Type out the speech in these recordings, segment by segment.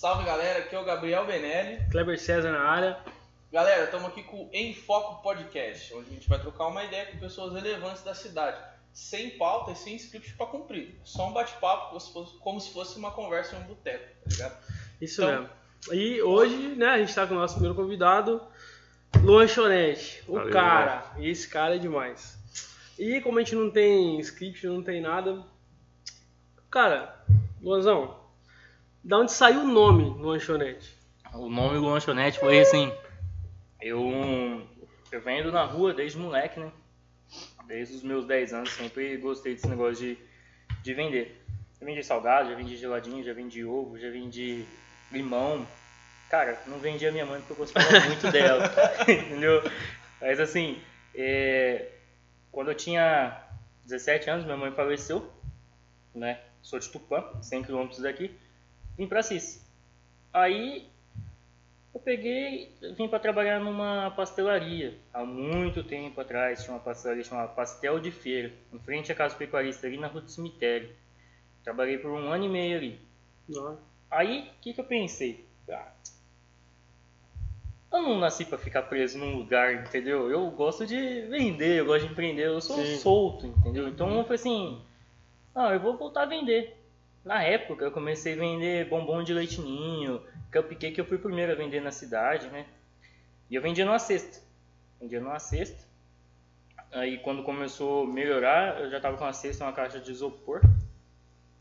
Salve galera, aqui é o Gabriel Benelli. Kleber César na área. Galera, estamos aqui com o Em Foco Podcast, onde a gente vai trocar uma ideia com pessoas relevantes da cidade, sem pauta e sem script para cumprir. Só um bate-papo como se fosse- uma conversa em um boteco, tá ligado? Isso Então- mesmo. E hoje, né, a gente tá com o nosso primeiro convidado, Luan Chonete. O Valeu, cara. Esse cara é demais. E como a gente não tem script, não tem nada. Cara, Luanzão, da onde saiu o nome Luan Chonete? O nome do lanchonete foi assim. Eu, eu vendo na rua desde moleque, né? Desde os meus 10 anos, sempre gostei desse negócio de, de vender. Já vendi salgado, já vendi geladinho, já vendi ovo, já vendi limão. Cara, não vendia minha mãe porque eu gostava muito dela, entendeu? Mas assim, é, quando eu tinha 17 anos, minha mãe faleceu, né? Sou de Tupã, 100 km daqui, vim pra Cis. Aí eu peguei, vim para trabalhar numa pastelaria. Há muito tempo atrás tinha uma pastelaria chamada Pastel de Feira, em frente à casa pecuarista ali na rua do cemitério. Trabalhei por um ano e meio ali. Aí, o que, que eu pensei? Ah, eu não nasci para ficar preso num lugar, entendeu? Eu gosto de vender, eu gosto de empreender, eu sou Sim. solto, entendeu? Então eu falei assim, ah, eu vou voltar a vender. Na época eu comecei a vender bombom de leitinho, cupcake que eu fui o primeiro a vender na cidade, né? E eu vendia numa cesta. Vendia numa cesta. Aí quando começou a melhorar, eu já tava com uma cesta, uma caixa de isopor.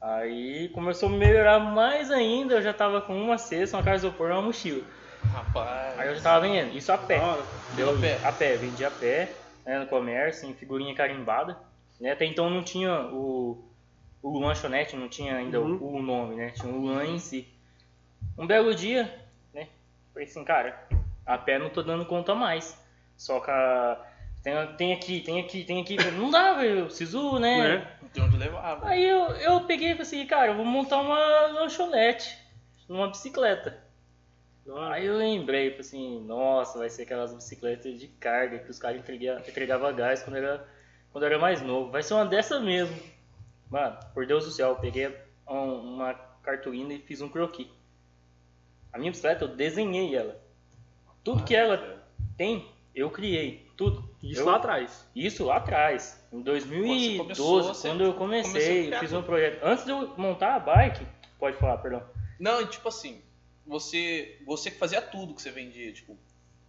Aí começou a melhorar mais ainda, eu já tava com uma cesta, uma caixa de isopor e uma mochila. Rapaz. Aí eu já tava vendendo, isso a pé. Deu A pé? A pé, vendia a pé, né, no comércio, em figurinha carimbada. Né? Até então não tinha o, o lanchonete, não tinha ainda Uhum. o, o nome, né? Tinha o Luan em si. Um belo dia, né? Falei assim, cara, a pé não tô dando conta mais. Só que a, tem, tem aqui, tem aqui, tem aqui. Não dá, velho, eu preciso, né? Né? Não tem onde levar, velho. Aí eu, eu peguei e falei assim, cara, eu vou montar uma lanchonete numa bicicleta. Aí eu lembrei, falei assim, nossa, vai ser aquelas bicicletas de carga que os caras entrega- entregavam gás quando era, quando era mais novo. Vai ser uma dessa mesmo. Mano, por Deus do céu, eu peguei um- uma cartolina e fiz um croquis. A minha bicicleta, eu desenhei ela. Tudo que ela tem, eu criei. Tudo. Isso Eu- lá atrás. Isso lá atrás, em 2012, começou, quando eu comecei, criar fiz um projeto. Antes de eu montar a bike, pode falar, perdão. Não, e tipo assim, você, você que fazia tudo que você vendia, tipo,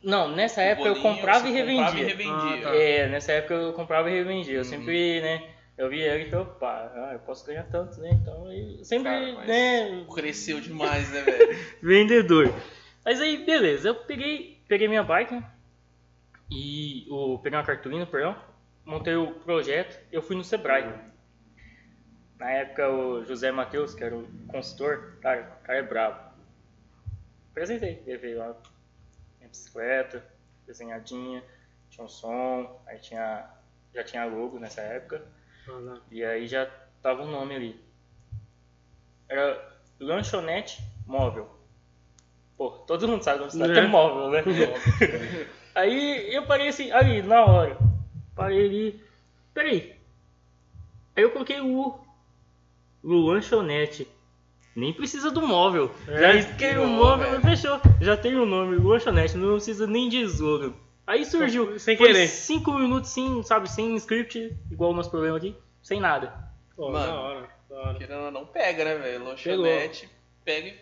Não, nessa época eu bolinho, comprava você e revendia. Comprava e revendia. Ah, tá. É, nessa época eu comprava e revendia. Eu Uhum. sempre, né, eu via ele e falei, opa, ah, eu posso ganhar tanto, né? Então eu sempre, Cara, né, Cresceu demais, né, velho? vendedor. Mas aí, beleza, eu peguei, peguei minha bike, né? E o, peguei uma cartolina, perdão, montei o projeto, eu fui no Sebrae. Na época o José Matheus, que era o consultor, cara, o cara é bravo. Apresentei, levei lá minha bicicleta, desenhadinha, tinha um som, aí tinha. Já tinha logo nessa época. Ah. E aí já tava o nome ali. Era lanchonete móvel. Pô, todo mundo sabe onde está que é móvel, né? aí eu parei assim, ali, na hora. Parei ali. Peraí. Aí eu coloquei o lanchonete. Nem precisa do móvel. É, já esqueci o móvel, velho. fechou. Já tem o nome, lanchonete, não precisa nem de slogan. Aí surgiu. Sem foi querer. Cinco minutos sem, sabe, sem script, igual o nosso problema aqui, sem nada. Pô, Mano. da hora. Da hora. Querendo ou não, pega, né, velho? Lanchonete, pega e...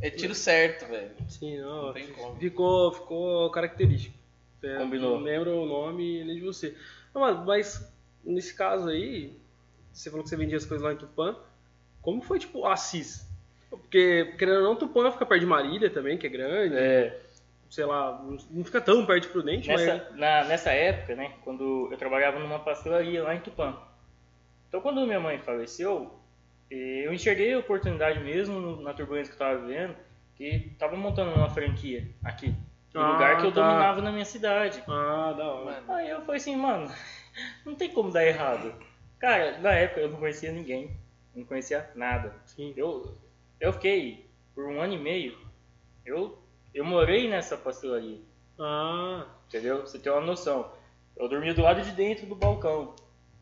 É tiro certo, velho. Sim, não. Não tem como. Ficou, ficou característico. É, Combinou. Não lembro o nome nem de você. Não, mas, mas nesse caso aí, você falou que você vendia as coisas lá em Tupã. Como foi, tipo, Assis? Porque, querendo ou não, Tupã fica perto de Marília também, que é grande. É, Sei lá, não- fica tão perto de Prudente, mas... nessa, na- nessa época, né, quando eu trabalhava numa pastelaria lá em Tupã. Então, quando minha mãe faleceu, eh, eu enxerguei a oportunidade mesmo na turbulência que eu estava vivendo, que estava montando uma franquia aqui, no Ah, lugar que eu tá. dominava na minha cidade. Ah, da hora. Aí eu falei assim, mano, não tem como dar errado. Cara, na época eu não conhecia ninguém, não conhecia nada. Sim. Eu, eu fiquei por um ano e meio, eu, eu morei nessa pastelaria. Ah, Entendeu? Pra Você tem uma noção. Eu dormia do lado de dentro do balcão.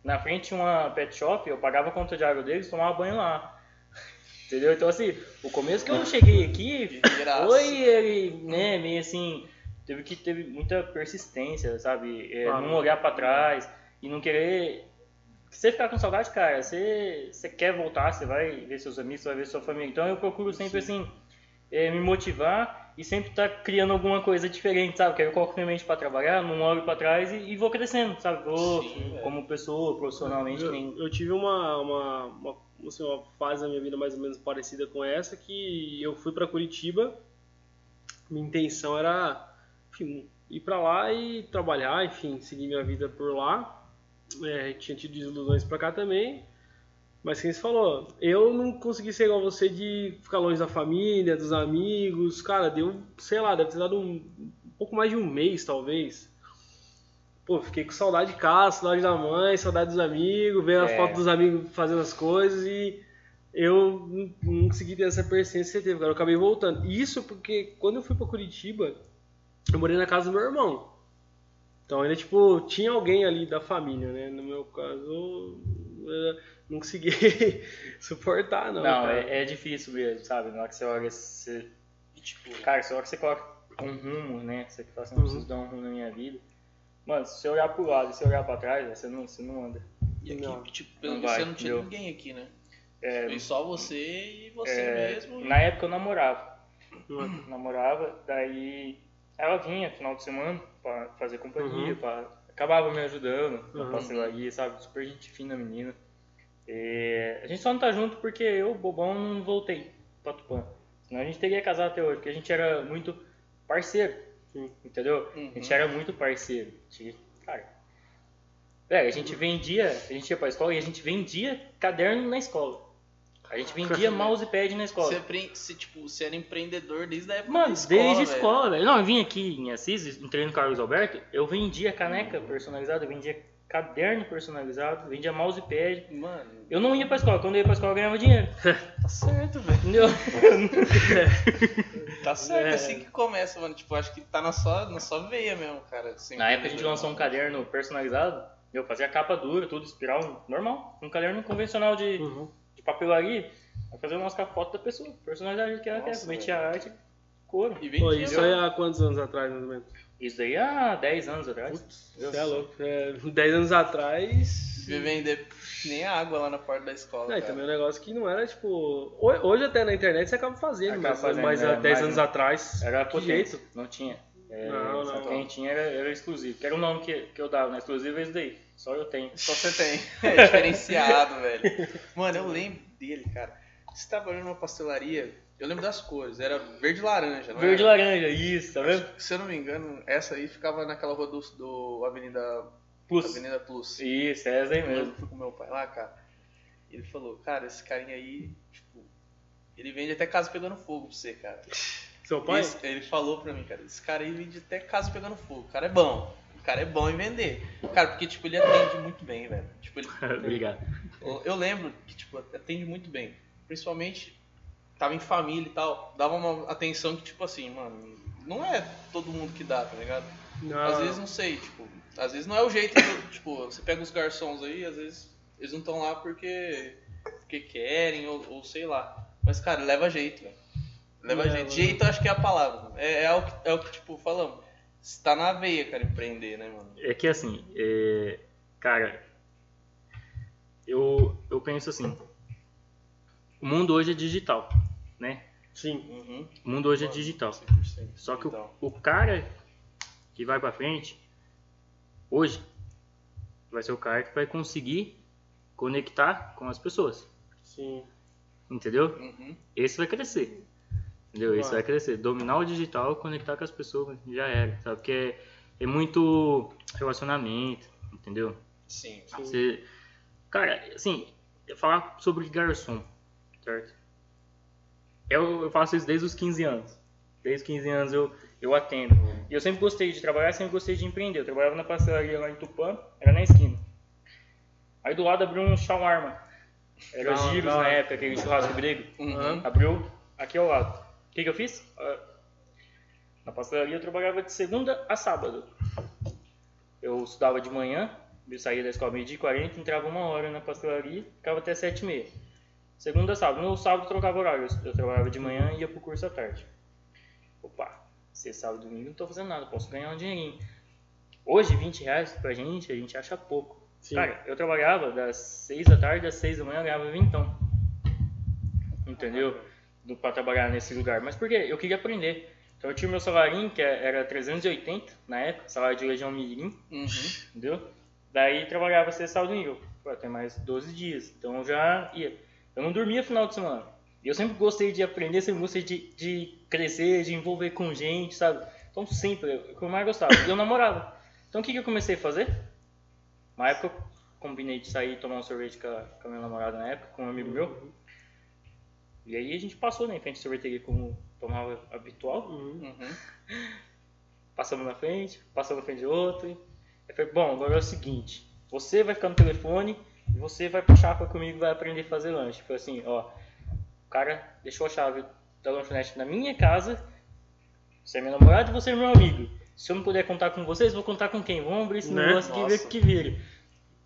Na frente tinha uma pet shop, eu pagava a conta de água deles, tomava banho lá. Entendeu? Então, assim, o começo que eu cheguei aqui foi ele, né, meio assim, teve que teve muita persistência, sabe? É, Claro. não olhar pra trás e não querer. Você ficar com saudade, cara, você, você quer voltar, você vai ver seus amigos, você vai ver sua família. Então eu procuro sempre, assim, é, me motivar e sempre estar criando alguma coisa diferente, sabe? Eu coloco minha mente pra trabalhar, não olho pra trás e, e vou crescendo, sabe? Vou Sim, velho. como pessoa, profissionalmente, Eu, nem. eu tive uma, uma, uma, assim, uma fase da minha vida mais ou menos parecida com essa, que eu fui pra Curitiba, minha intenção era, enfim, ir pra lá e trabalhar, enfim, seguir minha vida por lá. É, tinha tido desilusões pra cá também, mas quem se falou, eu não consegui ser igual você de ficar longe da família, dos amigos, cara, deu, sei lá, deve ter dado um, um pouco mais de um mês, talvez. Pô, fiquei com saudade de casa, saudade da mãe, saudade dos amigos, vendo as É. fotos dos amigos fazendo as coisas e eu não, não consegui ter essa persistência que você teve, cara. Eu acabei voltando. Isso porque quando eu fui pra Curitiba, eu morei na casa do meu irmão. Então ainda, tipo, tinha alguém ali da família, né? No meu caso, eu não consegui suportar, não. Não, é, é difícil mesmo, sabe? Na hora que você olha, você. Tipo, Cara, na hora que você coloca um rumo, né? Você fala assim, não Uhum. preciso dar um rumo na minha vida. Mano, se você olhar pro lado e se olhar pra trás, você não, você não anda. e aqui, Não. tipo, pelo vai, você não tinha entendeu? ninguém aqui, né? É, Foi só você e você é, mesmo. na época eu namorava. Uhum. Namorava, daí ela vinha final de semana pra fazer companhia, Uhum. pra... acabava me ajudando na Uhum. pastelaria, sabe? Super gente fina, menina. É, a gente só não tá junto porque eu, bobão, não voltei pra Tupã. Senão a gente teria casado até hoje, porque a gente era muito parceiro, Sim. entendeu? Uhum. A gente era muito parceiro. A gente- Cara, velho, a gente vendia, a gente ia pra escola e a gente vendia caderno na escola. A gente vendia mousepad na escola. Você, empre- você, tipo, você era empreendedor desde a época Mano, da escola, desde a velho. escola, velho. Não, eu vim aqui em Assis, entrei no Carlos Alberto, eu vendia caneca personalizada, eu vendia caderno personalizado, vendia mousepad. Mano, Eu não ia pra escola, quando eu ia pra escola eu ganhava dinheiro. tá certo, velho. Entendeu? Tá certo, É. é assim que começa, mano. Tipo, acho que tá na sua, na sua veia mesmo, cara. Assim, Na época a gente lançou um caderno personalizado, eu fazia capa dura, tudo, espiral normal. Um caderno convencional de, Uhum. de papelaria, vai fazer umas foto da pessoa, jeito que ela Nossa, quer, metia a arte, couro. E Pô, vendia, isso aí há quantos anos atrás, mais ou menos? Isso daí há 10 anos atrás. Você é louco. É, 10 anos atrás. Devia vender nem a água lá na porta da escola. Não, e cara. também um negócio que não era tipo. ho- Hoje até na internet você acaba fazendo, Acaba mas, fazendo, mas é, há 10 mas anos não- atrás. Era que potência, jeito? não tinha. É, Não, só não. Quem tinha era, era exclusivo. Que era o nome que, que eu dava, né? Exclusivo é esse daí. Só eu tenho. Só você tem. É diferenciado, velho. Mano, eu lembro dele, cara. Você trabalhando numa pastelaria, eu lembro das cores. Era verde e laranja, não Verde e era? laranja, isso, tá vendo? Se eu não me engano, essa aí ficava naquela rua do, do Avenida Plus. Avenida Plus. Isso, é essa aí Eu mesmo. que fui com meu pai lá, cara. Ele falou, cara, esse carinha aí, tipo, ele vende até casa pegando fogo pra você, cara. Seu pai? Esse- ele falou pra mim, cara, esse cara aí vende até casa pegando fogo. O cara é bom. O cara é bom em vender. Cara, porque, tipo, ele atende muito bem, velho. Tipo, ele, Obrigado. eu, eu lembro que, tipo, atende muito bem. Principalmente, tava em família e tal. Dava uma atenção que, tipo assim, mano, não é todo mundo que dá, tá ligado? Não. Às vezes, não sei, tipo, às vezes não é o jeito, do- tipo, você pega os garçons aí, às vezes eles não estão lá porque, porque querem ou, ou sei lá. Mas, cara, leva jeito, velho. Leva Leva. jeito. Jeito, eu acho que é a palavra. É, é, o, que, é o que, tipo, falamos. Está na veia, cara, empreender, né, mano? É que assim, é, cara, eu, eu penso assim, o mundo hoje é digital, né? Sim. Uhum. O mundo hoje é digital. 100%. Só que o, Então, o cara que vai pra frente, hoje, vai ser o cara que vai conseguir conectar com as pessoas, Sim. entendeu? uhum. Esse vai crescer. Entendeu? Esse Vai. crescer. Dominar o digital, conectar com as pessoas, já era, sabe? Porque é, é muito relacionamento, entendeu? Sim. Você, cara, assim, falar sobre garçom, certo? Eu, eu faço isso desde os 15 anos. Desde os 15 anos eu, eu atendo. E eu sempre gostei de trabalhar, sempre gostei de empreender. Eu trabalhava na pastelaria lá em Tupã, era na esquina. Aí do lado abriu um shawarma. Era hora, giros da na época, aquele churrasco grego. Uhum. Abriu aqui ao lado. O que, que eu fiz? Ah, Na pastelaria eu trabalhava de segunda a sábado. Eu estudava de manhã, eu saía da escola meio-dia e 40, entrava uma hora na pastelaria, ficava até sete e meia. Segunda a sábado. No sábado eu trocava horário. Eu, eu trabalhava de manhã e ia pro curso à tarde. Opa, sexta, sábado e domingo não tô fazendo nada, posso ganhar um dinheirinho. Hoje, 20 reais pra gente, a gente acha pouco. Sim. Cara, eu trabalhava das 6 da tarde às 6 da manhã, eu ganhava vintão. Entendeu? Do, pra trabalhar nesse lugar. Mas por quê? Eu queria aprender. Então eu tinha meu salarinho, que é, era 380 na época, salário de Legião Mirim, Uhum. entendeu? Daí trabalhava sexta, sábado e domingo. Tem mais 12 dias. Então eu já ia. Eu não dormia final de semana. E eu sempre gostei de aprender, sempre gostei de, de crescer, de envolver com gente, sabe? Então sempre, é o que eu mais gostava. E eu namorava. Então o que, que eu comecei a fazer? Na época eu combinei de sair e tomar um sorvete com a, com a minha namorada na época, com um amigo meu. E aí a gente passou né, em frente à sorveteria como tomava habitual. Uhum. Passamos na frente, passamos na frente de outro. Falei, bom, agora é o seguinte, você vai ficar no telefone e você vai pra chapa comigo e vai aprender a fazer lanche. Foi assim, ó, o cara deixou a chave da lanchonete na minha casa, você é meu namorado e você é meu amigo. Se eu não puder contar com vocês, vou contar com quem? Vamos abrir esse Né? negócio aqui e ver o que vira.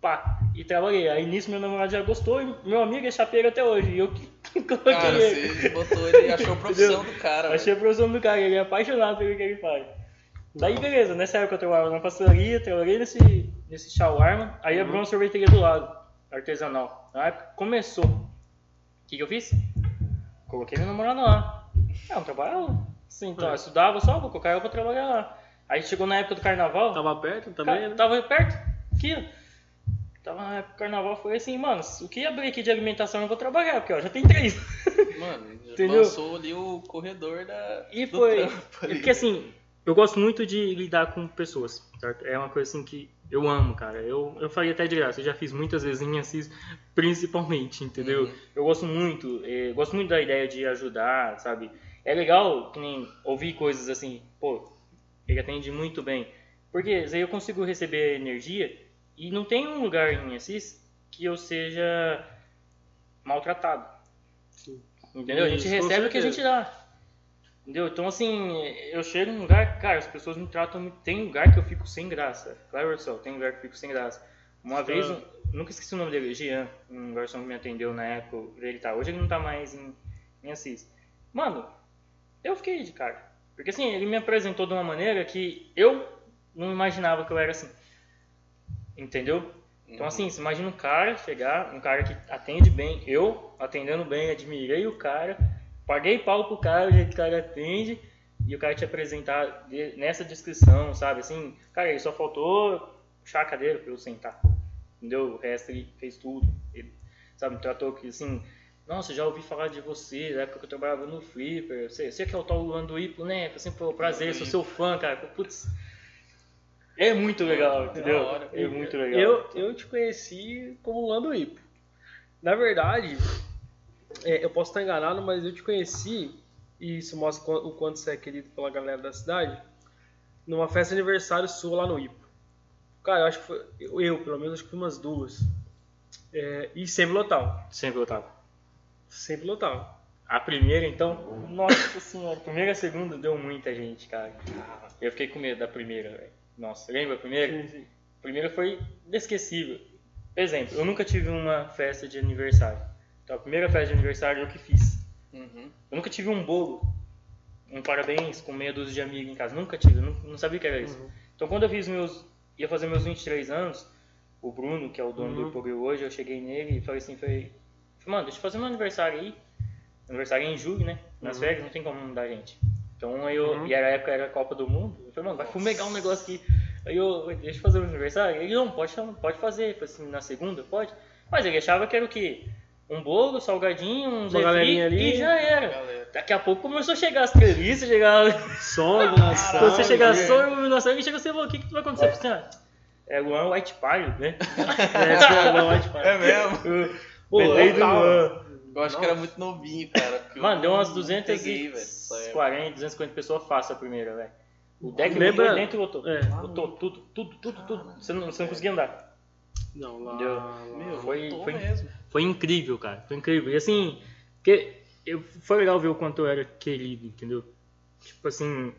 Pá, e trabalhei. Aí nisso meu namorado já gostou e meu amigo é chapeiro até hoje. E eu que coloquei Cara, ele. você botou ele e achou a profissão do cara. Achei a profissão do cara, ele é apaixonado pelo que ele faz. Daí beleza, nessa época eu trabalhava na pastelaria, trabalhei nesse, nesse shawarma, aí abriu uma sorveteria do lado, artesanal. Na época começou. O que, que eu fiz? Coloquei minha namorada lá. Ah, não trabalhava. Sim, então, É. eu estudava só, vou colocar ela pra trabalhar lá. Aí chegou na época do carnaval, Tava perto Ca- também, né? Tava perto, aqui, ó. Tava na época do carnaval, foi assim, mano, o que abrir aqui de alimentação eu vou trabalhar, porque ó, já tem três. Mano, já Entendeu? lançou ali o corredor da. E foi. é. Porque assim, eu gosto muito de lidar com pessoas, certo? É uma coisa assim que eu amo, cara. Eu, eu faria até de graça. Eu já fiz muitas vezes em Assis, principalmente, entendeu? Uhum. Eu gosto muito, eh, gosto muito da ideia de ajudar, sabe? É legal que nem ouvir coisas assim, pô, ele atende muito bem. Porque aí eu consigo receber energia e não tem um lugar em Assis que eu seja maltratado. Sim. Entendeu? A gente recebe o que a gente dá. Entendeu? Então, assim, eu chego num lugar, cara, as pessoas me tratam. Tem lugar que eu fico sem graça. Claro, só, tem lugar que eu fico sem graça. Uma vez, um- nunca esqueci o nome dele, Jean, um garçom que me atendeu na época, ele tá. Hoje ele não tá mais em, em Assis. Mano, eu fiquei de cara. Porque assim, ele me apresentou de uma maneira que eu não imaginava que eu era assim. Entendeu? Então assim, você imagina um cara chegar, um cara que atende bem, eu atendendo bem, admirei o cara, paguei pau pro cara, o jeito que o cara atende, e o cara te apresentar nessa descrição, sabe? Assim, cara, ele só faltou puxar a cadeira pra eu sentar. Entendeu? O resto ele fez tudo. Ele, sabe, me tratou que assim, nossa, já ouvi falar de você, na época que eu trabalhava no Flipper, você, você que é o tal Luan do Ipo, né? Assim, pô, prazer, sou seu fã, cara. Putz. É muito legal, entendeu? hora. É muito legal. Eu, eu te conheci como Lando Ipo. Na verdade, é, eu posso estar enganado, mas eu te conheci, e isso mostra o quanto você é querido pela galera da cidade, numa festa de aniversário sua lá no Ipo. Cara, eu acho que foi. Eu, pelo menos, acho que foi umas duas. É, e sempre lotava. Sempre eu tava. Sempre lotava. A primeira, então, nossa senhora, a primeira e a segunda deu muita gente, cara. Eu fiquei com medo da primeira, velho. Nossa, lembra a primeira? A primeira foi inesquecível. Exemplo, eu nunca tive uma festa de aniversário. Então, a primeira festa de aniversário eu que fiz. Uhum. Eu nunca tive um bolo, um parabéns com meia dúzia de amigos em casa. Nunca tive, eu não, não sabia o que era isso. Uhum. Então, quando eu fiz meus. ia fazer meus 23 anos, o Bruno, que é o dono Uhum. do Hipogeu hoje, eu cheguei nele e falei assim: falei, mano, deixa eu fazer meu aniversário aí. Aniversário é em julho, né? Nas Uhum. férias não tem como mudar a gente. Então aí eu. Uhum. E era a época era a Copa do Mundo. Eu falei, mano, vai fumegar um negócio aqui. Aí eu, deixa eu fazer o aniversário. Ele, não, pode, pode fazer. Eu falei assim, na segunda? Pode. Mas ele achava que era o quê? Um bolo, salgadinho, um Uma galerinha refri ali. e já era. Galera. Daqui a pouco começou a chegar as treliças, chegar. Som, iluminação. Quando você chegar a iluminação, e chega assim, o que, que vai acontecer? Falei assim, ah, é Luan White Party, né? É, foi uma White Party. É mesmo? Pô, do. Luan. Eu acho que era muito novinho, cara. Mano, deu umas não 240, peguei, velho, essa época. 250 pessoas fácil a primeira, velho. O deck Lembra- dentro e lotou. É. Lotou tudo, tudo, tudo, tudo. Você não, você não conseguia andar. Não, lá. Entendeu? Meu, foi, foi- mesmo. Foi incrível, cara. Foi incrível. E assim, porque eu, foi legal ver o quanto eu era querido, entendeu? Tipo assim.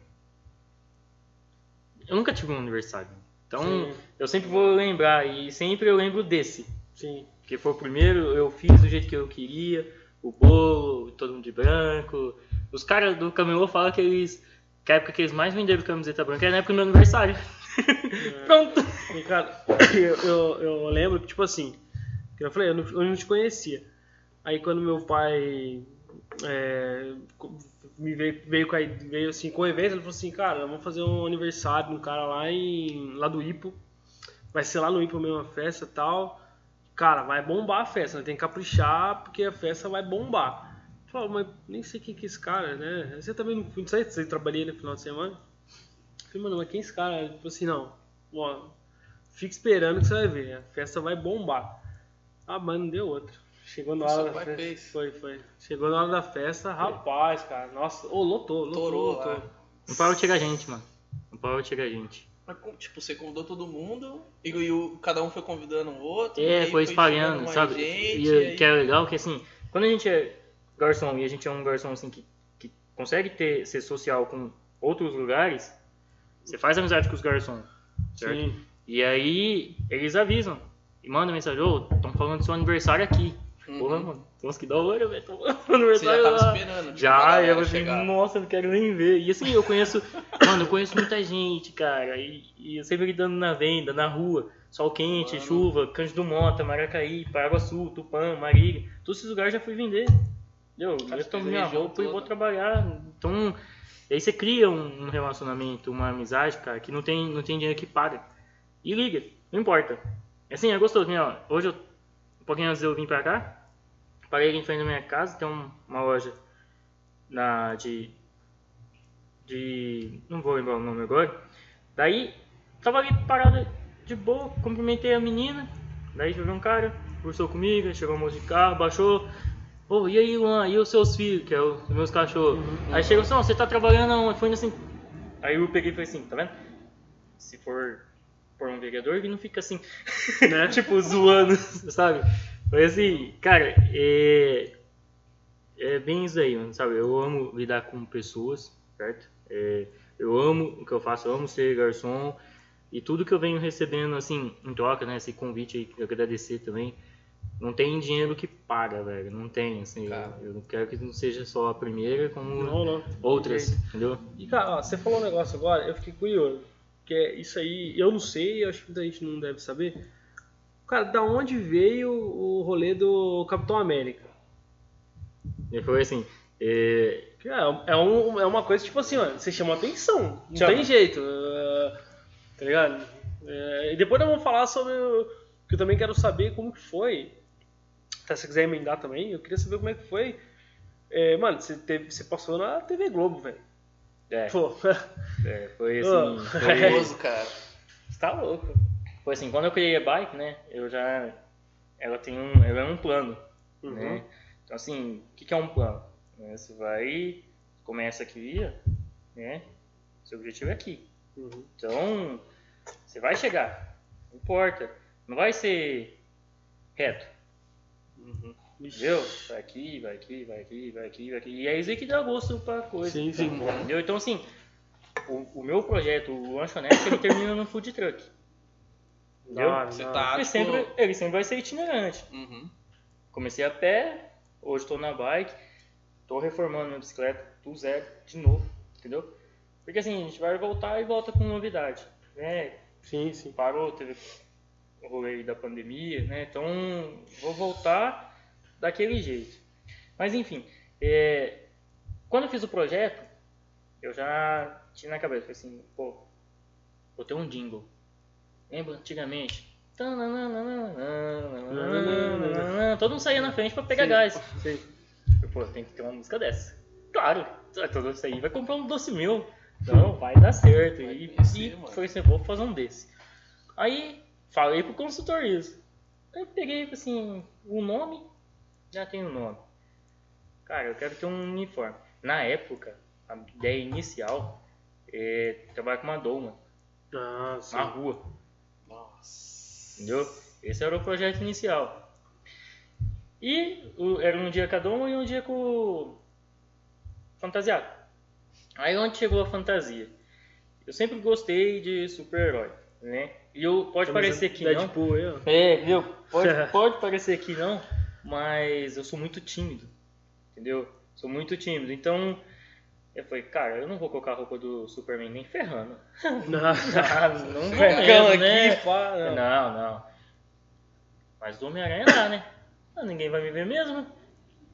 Eu nunca tive um aniversário. Então, Sim. eu sempre vou lembrar. E sempre eu lembro desse. Sim. Porque foi o primeiro, eu fiz do jeito que eu queria. o bolo, todo mundo de branco. Os caras do camelô falam que eles. Que a época que eles mais venderam camiseta branca era na época do meu aniversário. Pronto. E, cara, eu, eu, eu lembro que, tipo assim, que eu falei, eu não, eu não te conhecia. Aí quando meu pai é, me veio, veio, com a- veio assim, com o evento, ele falou assim, cara, vamos fazer um aniversário no cara lá em. lá do Ipo. Vai ser lá no Ipo mesmo a festa e tal. Cara, vai bombar a festa, né? tem que caprichar porque a festa vai bombar. Eu falo, mas nem sei quem que é esse cara, né? Você também não, não sei se você trabalhei no final de semana. Eu falei, mano, mas quem é esse cara? Ele falou assim, não, ó, fica esperando que você vai ver, a festa vai bombar. Ah, mas não deu outra. Chegou na hora da festa. fez. Foi, foi. Chegou na hora da festa, rapaz, cara. Nossa, ô, lotou, lotou, Torou lotou. lá. Não parou de chegar gente, mano. Não parou de chegar gente. Mas, tipo, você convidou todo mundo e, e o- cada um foi convidando o outro. É, foi chegando espalhando, sabe? Gente, e e aí- que é legal que assim, quando a gente é garçom e a gente é um garçom assim que, que consegue ter, ser social com outros lugares, você faz amizade com os garçons, certo? Sim. E aí eles avisam e mandam mensagem, ô, estão falando do seu aniversário aqui. Uhum. Porra, mano, nossa, que da hora, velho. Você aniversário já tava lá. esperando. tipo, Já, eu assim, chegar. nossa, eu não quero nem ver. E assim, eu conheço, mano, eu conheço muita gente, cara. E, e eu sempre lidando na venda, na rua, sol quente, Mano. chuva, Cândido Mota, Maracaí, Paraguaçu, Tupã, Marília. Todos esses lugares eu já fui vender. Entendeu? Cara, Eu tomo minha roupa e vou toda. trabalhar. Então, aí você cria um, um relacionamento, uma amizade, cara, que não tem, não tem dinheiro que paga. E liga, não importa. Assim, é gostoso, né? ó. Hoje, eu, um pouquinho antes eu vir pra cá, parei aqui em frente da minha casa, tem um- uma loja na, de, de. Não vou lembrar o nome agora. Daí, tava ali parado de boa, cumprimentei a menina. Daí veio um cara, conversou comigo, chegou um moço de carro, baixou. Ô, e aí, Luan, e os seus filhos, que é os meus cachorros? Aí chegou assim, ó, você tá trabalhando? Foi assim. Aí eu peguei e falei assim, tá vendo? Se for por um vereador, ele não fica assim, né? tipo, zoando, sabe? Foi assim, cara, é, é bem isso aí, mano, sabe? Eu amo lidar com pessoas, certo? É, eu amo o que eu faço, eu amo ser garçom e tudo que eu venho recebendo, assim, em troca, né? Esse convite aí, quero agradecer também. Não tem dinheiro que paga, velho. Não tem, assim. Cara. Eu, eu não quero que não seja só a primeira, como Não, não. outras, entendeu? E, cara, ó, você falou um negócio agora, eu fiquei curioso. Que é isso aí, eu não sei, eu acho que muita gente não deve saber. Cara, da onde veio o rolê do Capitão América? E foi assim. é, É, é, um- é uma coisa tipo assim, ó, você chama atenção, não Chama. tem jeito, é, tá ligado? E depois nós vamos falar sobre o que eu também quero saber como que foi. Se você quiser emendar também, eu queria saber como é que foi. É, mano, você, teve, você passou na TV Globo, velho. É, Pô, é, foi assim. Foi, Famoso, cara. você tá louco. foi assim, quando eu criei a bike, né? Eu já. Ela tem um. Ela é um plano. Uhum. Né? Então assim, o que, que é um plano? Né, Você vai. Começa aqui, né? Seu objetivo é aqui. Uhum. Então, você vai chegar. Não importa. Não vai ser reto. Entendeu? Vai aqui, vai aqui, vai aqui, vai aqui, vai aqui. E é isso aí que dá gosto pra coisa. Sim, sim. Entendeu? Então, assim, o, o meu projeto, o lanchonete, ele termina no food truck. Entendeu? Ah, Você não. tá, Ele sempre, ele sempre vai ser itinerante. Uhum. Comecei a pé, hoje estou na bike, estou reformando minha bicicleta do zero de novo, entendeu? Porque assim, a gente vai voltar e volta com novidade. Né? Sim, sim. Parou, teve o rolê da pandemia, né? Então vou voltar daquele jeito. Mas enfim, é, quando eu fiz o projeto, eu já tinha na cabeça, falei assim, pô, vou ter um jingle. Lembra antigamente? Todo mundo saía na frente pra pegar Sim. gás. Sim. Eu, Pô, tem que ter uma música dessa. Claro, todo isso aí vai comprar um doce meu. Não, vai dar certo. Vai E, conhecer, e foi assim, vou fazer um desse. Aí falei pro consultor isso. Aí peguei assim, o nome, já tem o nome. Cara, eu quero ter um uniforme. Na época, a ideia inicial é trabalhar com uma doma Ah, sim. na rua. Nossa. Entendeu? Esse era o projeto inicial. E o- era um dia cada um e um dia com o fantasiado. Aí onde chegou a fantasia? Eu sempre gostei de super-herói, né? E eu, pode parecer que não. Deadpool aí, ó. É, viu? Pode, pode parecer que não, mas eu sou muito tímido. entendeu? Sou muito tímido. Então, eu falei, cara, eu não vou colocar a roupa do Superman nem ferrando. Não. Ah, não vou mesmo, né? aqui, pá. Não. Não, não. Mas do Homem-Aranha dá, né? Ah, ninguém vai me ver mesmo.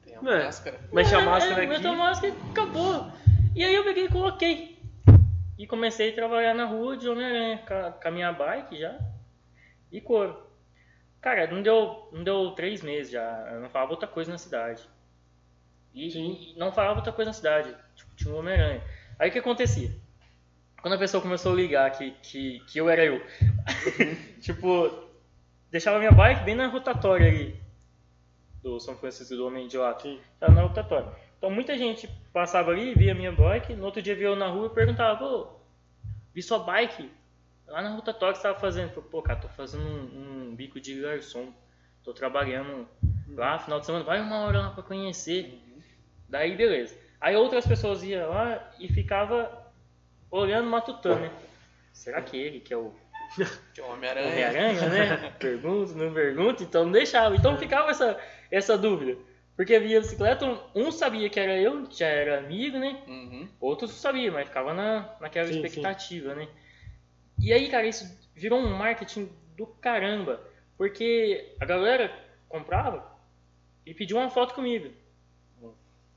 Tem a É. máscara. Mexe a É, máscara é, aqui. mete a máscara e acabou. E aí eu peguei e coloquei. E comecei a trabalhar na rua de Homem-Aranha, com a minha bike já. E couro. Cara, não deu, não deu três meses já. Eu não falava outra coisa na cidade. E, e não falava outra coisa na cidade. Tipo, tinha um Homem-Aranha. Aí o que acontecia? Quando a pessoa começou a ligar que, que, que eu era eu, tipo, deixava minha bike bem na rotatória ali do São Francisco do Homem de. Sim. Tava na rotatória. Então muita gente passava ali, via minha bike, no outro dia via eu na rua e perguntava, pô, vi sua bike lá na rotatória que você tava fazendo. Falei, pô, cara, tô fazendo um, um bico de garçom. Tô trabalhando lá, final de semana, vai uma hora lá pra conhecer. Daí beleza. Aí outras pessoas iam lá e ficava olhando matutando, né? Será que ele que é o Que é o Homem-Aranha. Homem-Aranha, né? Pergunta, não pergunta, então não deixava. Então ficava essa, essa dúvida. Porque via bicicleta, um sabia que era eu, já era amigo, né? Uhum. Outros sabia, mas ficava na, naquela Sim, expectativa, né? E aí, cara, isso virou um marketing do caramba. Porque a galera comprava e pedia uma foto comigo.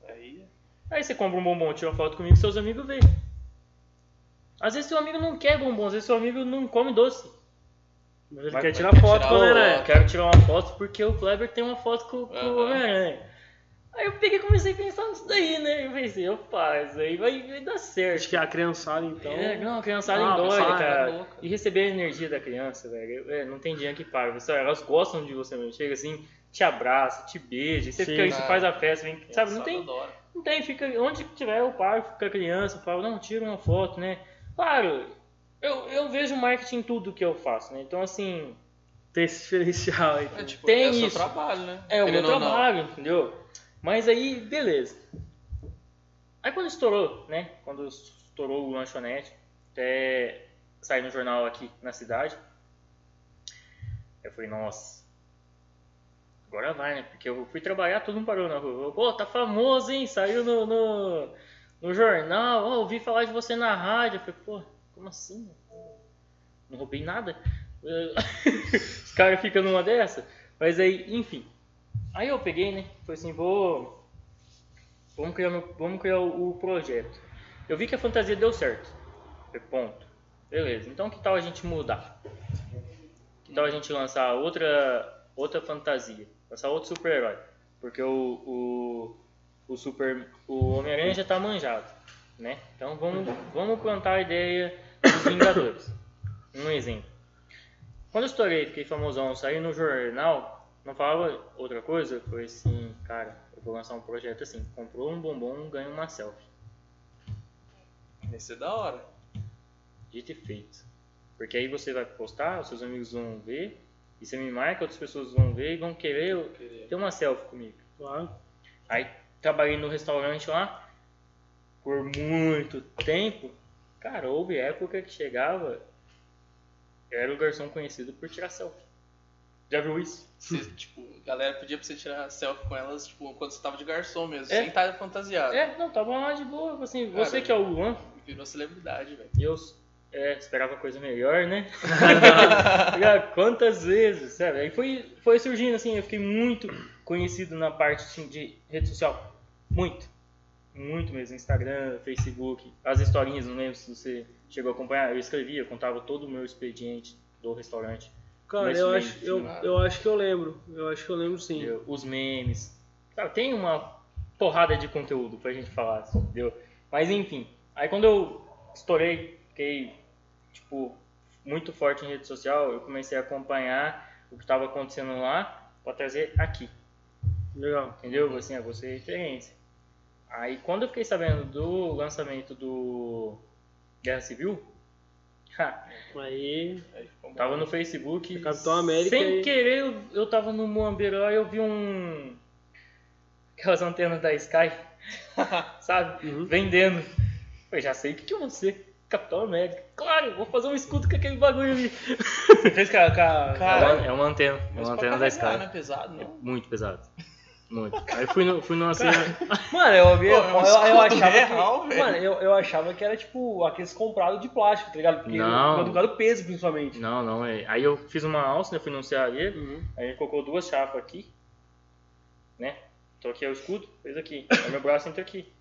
Aí. Aí você compra um bombom, tira uma foto comigo, seus amigos veem. Às vezes seu amigo não quer bombom, às vezes seu amigo não come doce. Mas ele Vai- quer tirar foto tirar com o o- Homem-Aranha. Quero tirar uma foto porque o Kleber tem uma foto com, com o Aham. Homem-Aranha. Aí eu peguei e comecei a pensar nisso daí, né? Eu pensei, opa, isso aí vai, vai dar certo. Acho que a criançada, então. É, não, a criançada Ah, cara. é louca. E receber a energia da criança, velho. é, não tem dinheiro que paga. Você- Elas gostam de você mesmo. Chega assim, te abraça, te beija. Você Sim, fica cara. faz a festa, vem, sabe? Não tem, adora. não tem, fica onde tiver eu paro com a criança, falo, não, tira uma foto, né? Claro, eu, eu vejo marketing em tudo que eu faço, né? Então, assim, Tem esse diferencial aí. É, tipo, Tem é o seu isso. trabalho, né? é o meu trabalho, entendeu? Mas aí, beleza. Aí quando estourou, né? Quando estourou o lanchonete, até sair no jornal aqui na cidade, eu falei, nossa, agora vai, né? Porque eu fui trabalhar, todo mundo parou na rua. Pô, tá famoso, hein? Saiu no, no, no jornal, ó, ouvi falar de você na rádio. Eu falei, pô, como assim? Não roubei nada? Os caras ficam numa dessa. Mas aí, enfim. Aí eu peguei, né? Falei assim, vou. Vamos criar, meu- vamos criar o, projeto. Eu vi que a fantasia deu certo. Falei, ponto. Beleza, então que tal a gente mudar? Que tal a gente lançar outra, outra fantasia? Lançar outro super-herói? Porque o, o, o, super, o Homem-Aranha já tá manjado, né? Então vamos, vamos plantar a ideia dos Vingadores. Um exemplo. Quando eu estourei, fiquei famosão, saí no jornal, não falava outra coisa, foi assim, cara, eu vou lançar um projeto assim, comprou um bombom, ganha uma selfie. Esse é da hora. Dito e feito. Porque aí você vai postar, os seus amigos vão ver, e você me marca, outras pessoas vão ver e vão querer ter uma selfie comigo. Claro. Aí trabalhei no restaurante lá por muito tempo. Cara, houve época que chegava, eu era o garçom conhecido por tirar selfie. Já viu isso? Você, tipo, a galera pedia pra você tirar selfie com elas, tipo, quando você tava de garçom mesmo, É. sem estar fantasiado. É, não, tava lá de boa, assim, você Cara, que é o Luan, Virou celebridade, velho. eu é, esperava coisa melhor, né? Quantas vezes, sabe? Aí foi, foi surgindo assim, eu fiquei muito conhecido na parte assim, de rede social. Muito. Muito mesmo. Instagram, Facebook, as historinhas, não lembro se você chegou a acompanhar. Eu escrevia, eu contava todo o meu expediente do restaurante. Cara, eu acho, eu, eu acho que eu lembro. Eu acho que eu lembro sim. entendeu? Os memes. Sabe, tem uma porrada de conteúdo pra gente falar, assim, entendeu? Mas enfim, aí quando eu estourei, fiquei, tipo, muito forte em rede social, eu comecei a acompanhar o que estava acontecendo lá pra trazer aqui, Legal. entendeu? Assim, é você referência. Aí quando eu fiquei sabendo do lançamento do Guerra Civil, Aí. Tava no Facebook. Capitão América Sem e- querer, eu, eu tava no Moambeiro lá e eu vi um. Aquelas antenas da Sky, sabe? Uhum. Vendendo. Eu já sei o que, que eu vou ser. Capitão América. Claro, eu vou fazer um escudo com aquele bagulho ali. Você fez com a. Cara, é, uma, é antena. É uma antena da Sky. não é pesado, É não. muito pesado. Muito. Aí fui, no, fui numa cena. Mano, eu, vi, Pô, eu, é eu, eu escudo achava real, que, velho. Mano, eu, eu achava que era tipo aqueles comprados de plástico, tá ligado? Porque Não. por causa do peso, principalmente. Não, não, é. Aí eu fiz uma alça, né? Fui num CAE, Uhum. aí a gente colocou duas chapas aqui, né? Então aqui é o escudo, fez aqui. Aí meu braço entra aqui.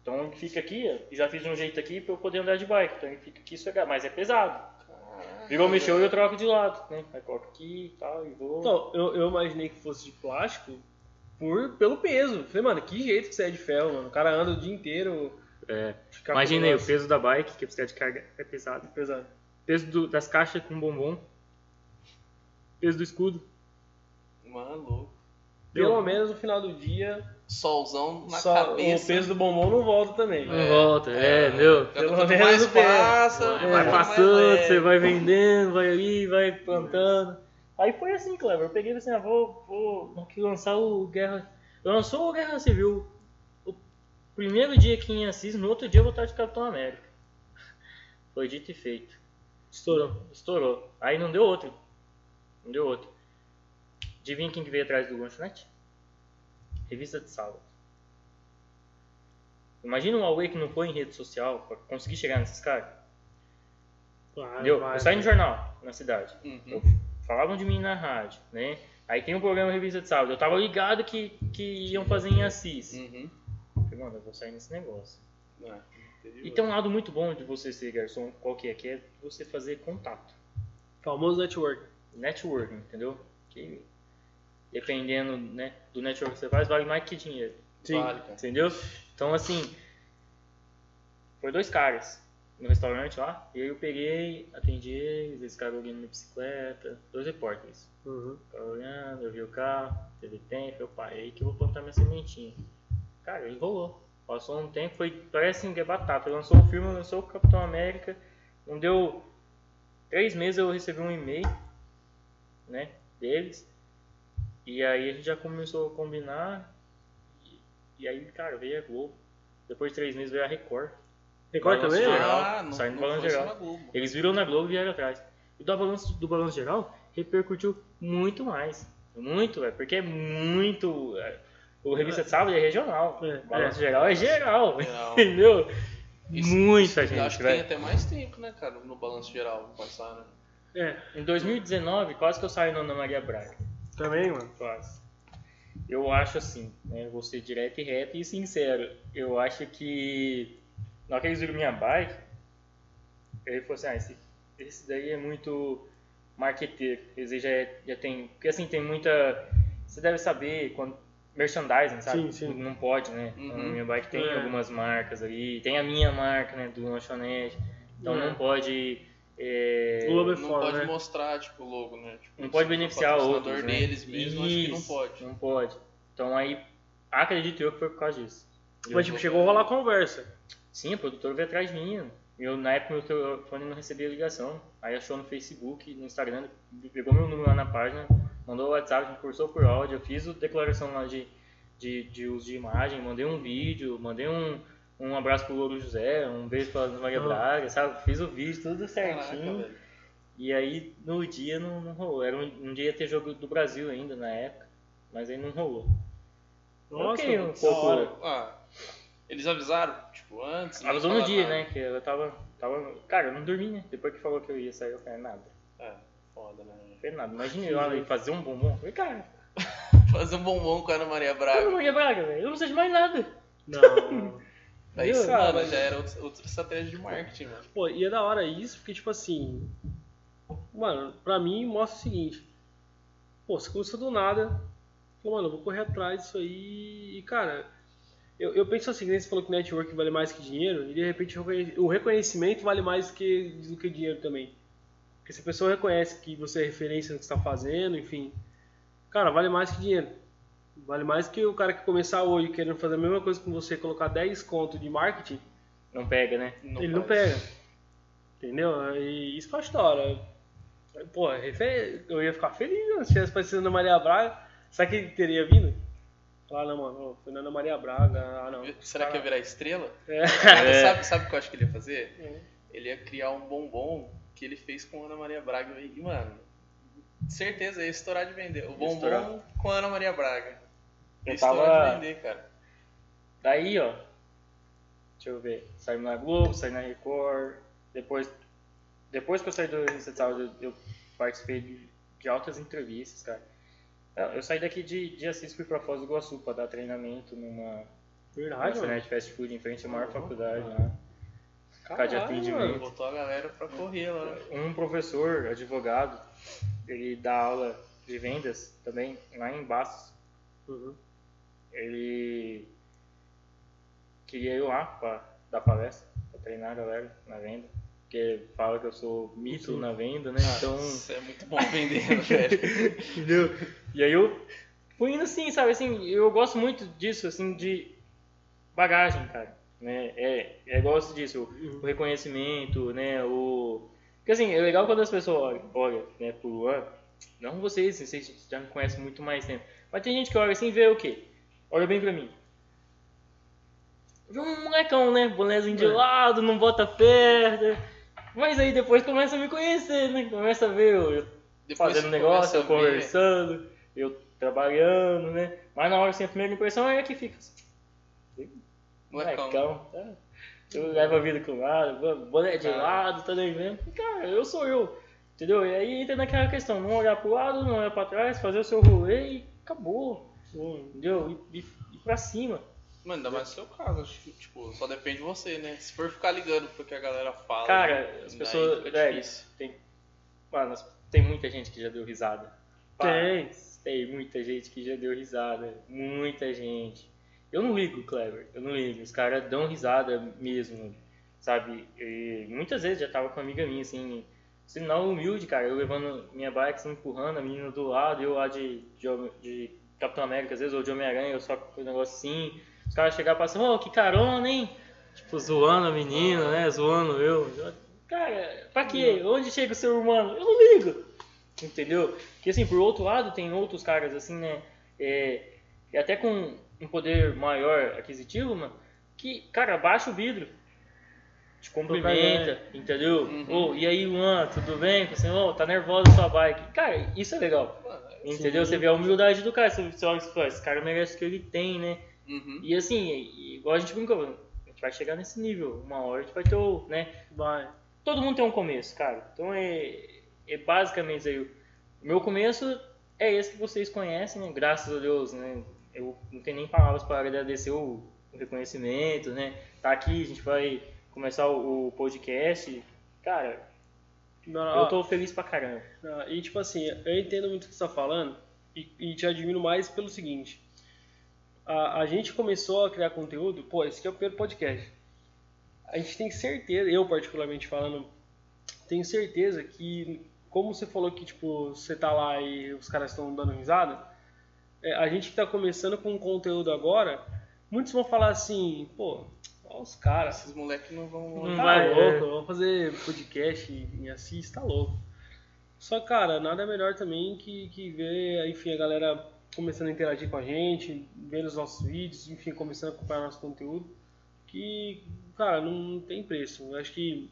Então ele fica aqui, ó, e já fiz de um jeito aqui pra eu poder andar de bike. Então ele fica aqui sugar, mas é pesado. Virou, mexeu e eu troco de lado, né? Aí coloco aqui e tal, e vou. Então, eu, eu imaginei que fosse de plástico por, pelo peso. Falei, mano, que jeito que você é de ferro, mano. O cara anda o dia inteiro. É, imagina aí, o peso da bike, que precisa de carga, é pesado. pesado. Peso do- das caixas com bombom. Peso do escudo. Mano, Pelo Deu. menos no final do dia, solzão na só cabeça. o peso do bombom não volta também. Não volta, é, entendeu? Cada Pelo quanto menos mais passa, Vai, vai mais passando, você vai vendendo, vai ali, vai plantando. Aí foi assim, Cleber. Eu peguei e falei assim, ah, vou, vou aqui lançar o Guerra. Lançou o Guerra Civil. O primeiro dia aqui em Assis, no outro dia eu vou estar de Capitão América. Foi dito e feito. Estourou. Estourou. Aí não deu outro. Não deu outro. Adivinha quem que veio atrás do lanchonete? Revista de sábado. Imagina um Huawei que não foi em rede social pra conseguir chegar nesses caras. Claro, Entendeu? vai, Eu saí no jornal, na cidade. Uhum. Eu- falavam de mim na rádio, né? Aí tem o programa Revista de Sábado. Eu tava ligado que, que iam fazer em Assis. Uhum. Falei, mano, eu vou sair nesse negócio. Entendi. E tem um lado muito bom de você ser garçom, qual que é? Que é você fazer contato. Famoso network. Networking, entendeu? Que dependendo né, do network que você faz, vale mais que dinheiro. Sim. Vale, cara. Entendeu? Então, assim, foi dois caras no restaurante lá, e aí eu peguei, atendi eles, eles ficaram olhando minha bicicleta, dois repórteres. Uhum. Ficaram olhando, eu vi o carro, teve tempo, eu parei aí que eu vou plantar minha sementinha. Cara, ele rolou. Passou um tempo, foi, parece que é batata. Lançou o filme, lançou o Capitão América, não deu três meses eu recebi um e-mail, né, deles, e aí a gente já começou a combinar, e, e aí, cara, veio a Globo. Depois de três meses veio a Record. Record Balanço também? geral. Ah, não, Saindo do balanço geral. Eles viram na Globo e vieram atrás. E do balanço, do balanço geral repercutiu muito mais. Muito, é porque é muito. é, o revista de sábado é regional. É, o balanço é. geral é geral. Geral. Entendeu? Isso- Muita Eu gente, acho que tem até mais tempo, né, cara, no balanço geral, passar, né? É, Em 2019, quase que eu saí na Ana Maria Braga. também, mano. Quase. Eu acho assim, né? Vou ser direto e reto e sincero. Eu acho que. Na hora que eles viram minha bike, ele falou assim: ah, esse, esse daí é muito marqueteiro. Aí já, é- já tem. Porque assim, tem muita. Você deve saber quando. Merchandising, sabe? Sim, sim. Não pode, né? Então, Uhum. minha bike tem É. algumas marcas ali. Tem a minha marca, né? Do lanchonete. Então É. não pode. é, O logo é Não fora, pode né? mostrar, tipo, o logo, né? Tipo, não pode for beneficiar patrocinador outros, né? deles mesmo, acho que não Isso, pode. Não pode. Então aí, acredito eu que foi por causa disso. Mas, tipo, chegou a rolar conversa. Sim, o produtor veio atrás de mim. Eu, na época, meu telefone não recebia ligação. Aí achou no Facebook, no Instagram, pegou meu número lá na página, mandou o WhatsApp, me cursou por áudio. Eu fiz a declaração lá de, de, de uso de imagem, mandei um vídeo, mandei um, um abraço pro Louro José, um beijo pra Maria Ah. Braga, sabe? Fiz o vídeo, tudo Caraca, certinho. velho. E aí, no dia, não, não rolou. Era um, um dia ia ter jogo do Brasil ainda, na época, mas aí não rolou. Nossa, Ok, um pouco-. Ah, eles avisaram, tipo, antes. nem Avisou no dia, nada. né? Que eu tava, tava. Cara, eu não dormi, né? Depois que falou que eu ia sair, eu falei, nada. É, foda, né? Nada. Imagina eu lá fazer um bombom. Eu falei, cara, Fazer um bombom com a Ana Maria Braga. vou Braga, velho. Eu não preciso de mais nada. Não. Aí, Viu? cara, Cara, já era outra, outra estratégia de marketing, mano. Pô, e é da hora isso, porque, tipo assim. Mano, pra mim mostra o seguinte. Pô, você começou do nada. Falou, mano, eu vou correr atrás disso aí. E, cara, eu, eu penso assim, que você falou que network vale mais que dinheiro, e de repente o reconhe- o reconhecimento vale mais que, do que dinheiro também. Porque se a pessoa reconhece que você é referência no que você está fazendo, enfim. Cara, vale mais que dinheiro. Vale mais que o cara que começar hoje querendo fazer a mesma coisa com você, colocar 10 conto de marketing, Não pega, né? ele não faz. pega. Entendeu? E isso que eu acho da hora. Pô, refer- eu ia ficar feliz né, se tivesse aparecido na Maria Braga. Sabe quem teria vindo? Falar, não, mano, foi na Ana Maria Braga. Ah, não. Será que ia virar estrela? É. Cara, sabe, sabe o que eu acho que ele ia fazer? É. Ele ia criar um bombom que ele fez com a Ana Maria Braga. E, mano, certeza, ia estourar de vender. O Ia bombom estourar. com a Ana Maria Braga. Eu Isso é hora tava. de vender, cara. Daí, ó. Deixa eu ver. Saí na Globo, saí na Record. Depois, depois que eu saí do Saúde, eu, eu participei de, de altas entrevistas, cara. Eu eu saí daqui de, de Assis fui pra Foz do Iguaçu pra dar treinamento numa lanchonete fast food em frente à maior faculdade lá. Ficar de atendimento. mano. Botou a galera pra correr lá. Um professor, advogado, ele dá aula de vendas também lá em Bastos. Uhum. Ele queria ir lá pra dar palestra, pra treinar a galera na venda. Porque fala que eu sou mito na venda, né? Então. Isso é muito bom vendendo, velho. Entendeu? E aí eu fui indo assim, sabe? Assim, eu gosto muito disso, assim, de bagagem, cara. Né? É, é gosto disso, o, o reconhecimento, né? O... Porque assim, é legal quando as pessoas olham, né, pro Luan, não vocês, vocês já me conhecem muito mais tempo. Mas tem gente que olha assim e vê o quê? Olha bem pra mim. Vê um molecão, né? Bonézinho de É. lado, não bota perto. Mas aí depois começa a me conhecer, né? Começa a ver eu Depois fazendo negócio, eu conversando, eu trabalhando, né? Mas na hora assim, a primeira impressão é que fica assim, Molecão. molecão, tá? Eu levo a vida com lado, boné de lado, tá nem vendo? Cara, eu sou eu, entendeu? E aí entra naquela questão, não olhar pro lado, não olhar pra trás, fazer o seu rolê e acabou, entendeu? E, e, e pra cima. Mano, ainda mais no seu caso, acho que, tipo, só depende de você, né? Se for ficar ligando pro que a galera fala. Cara, daí as pessoas, difícil. tem, mano, tem muita gente que já deu risada. Tem. Tem muita gente que já deu risada. Muita gente. Eu não ligo, Clever. Eu não ligo. Os caras dão risada mesmo, sabe? E muitas vezes já tava com uma amiga minha, assim, sinal humilde, cara. Eu levando minha bike, assim, empurrando a menina do lado, eu lá de, de, de Capitão América, às vezes, ou de Homem-Aranha, eu só com o negócio assim. Os caras chegaram e assim, ô, que carona, hein? Tipo, zoando a menina, né? Zoando eu. Cara, pra quê? Onde chega o ser humano? Eu não ligo. Entendeu? Porque assim, por outro lado, tem outros caras assim, né? É, e até com um poder maior aquisitivo, mano, que, cara, baixa o vidro. Te cumprimenta, entendeu? Uhum. Ô, e aí, Luan, tudo bem? Assim, ô, tá nervosa sua bike. Cara, isso é legal. É- Entendeu? Sim. Você vê a humildade do cara, você olha e fala, esse cara merece o que ele tem, né? Uhum. E assim, igual a gente brincou, a gente vai chegar nesse nível. Uma hora a gente vai ter o, né? Vai. todo mundo tem um começo, cara. Então é, é basicamente aí. O meu começo é esse que vocês conhecem, né? Graças a Deus, né? Eu não tenho nem palavras para agradecer o, o reconhecimento, né? Tá aqui, a gente vai começar o, o podcast. Cara, Não, eu ó, tô feliz pra caramba. Ah, E tipo assim, eu entendo muito o que você está falando e, e te admiro mais pelo seguinte. A, a gente começou a criar conteúdo, pô, esse aqui é o primeiro podcast. A gente tem certeza, eu particularmente falando, tenho certeza que, como você falou que tipo, você tá lá e os caras estão dando risada, é, a gente que tá começando com conteúdo agora, muitos vão falar assim, pô, olha os caras, Esses moleques não vão. Não tá vai, louco, é. vamos fazer podcast e, e assiste, tá louco. Só, cara, nada melhor também que, que ver, enfim, a galera começando a interagir com a gente, vendo os nossos vídeos, enfim, começando a acompanhar nosso conteúdo, que, cara, não tem preço. Eu acho que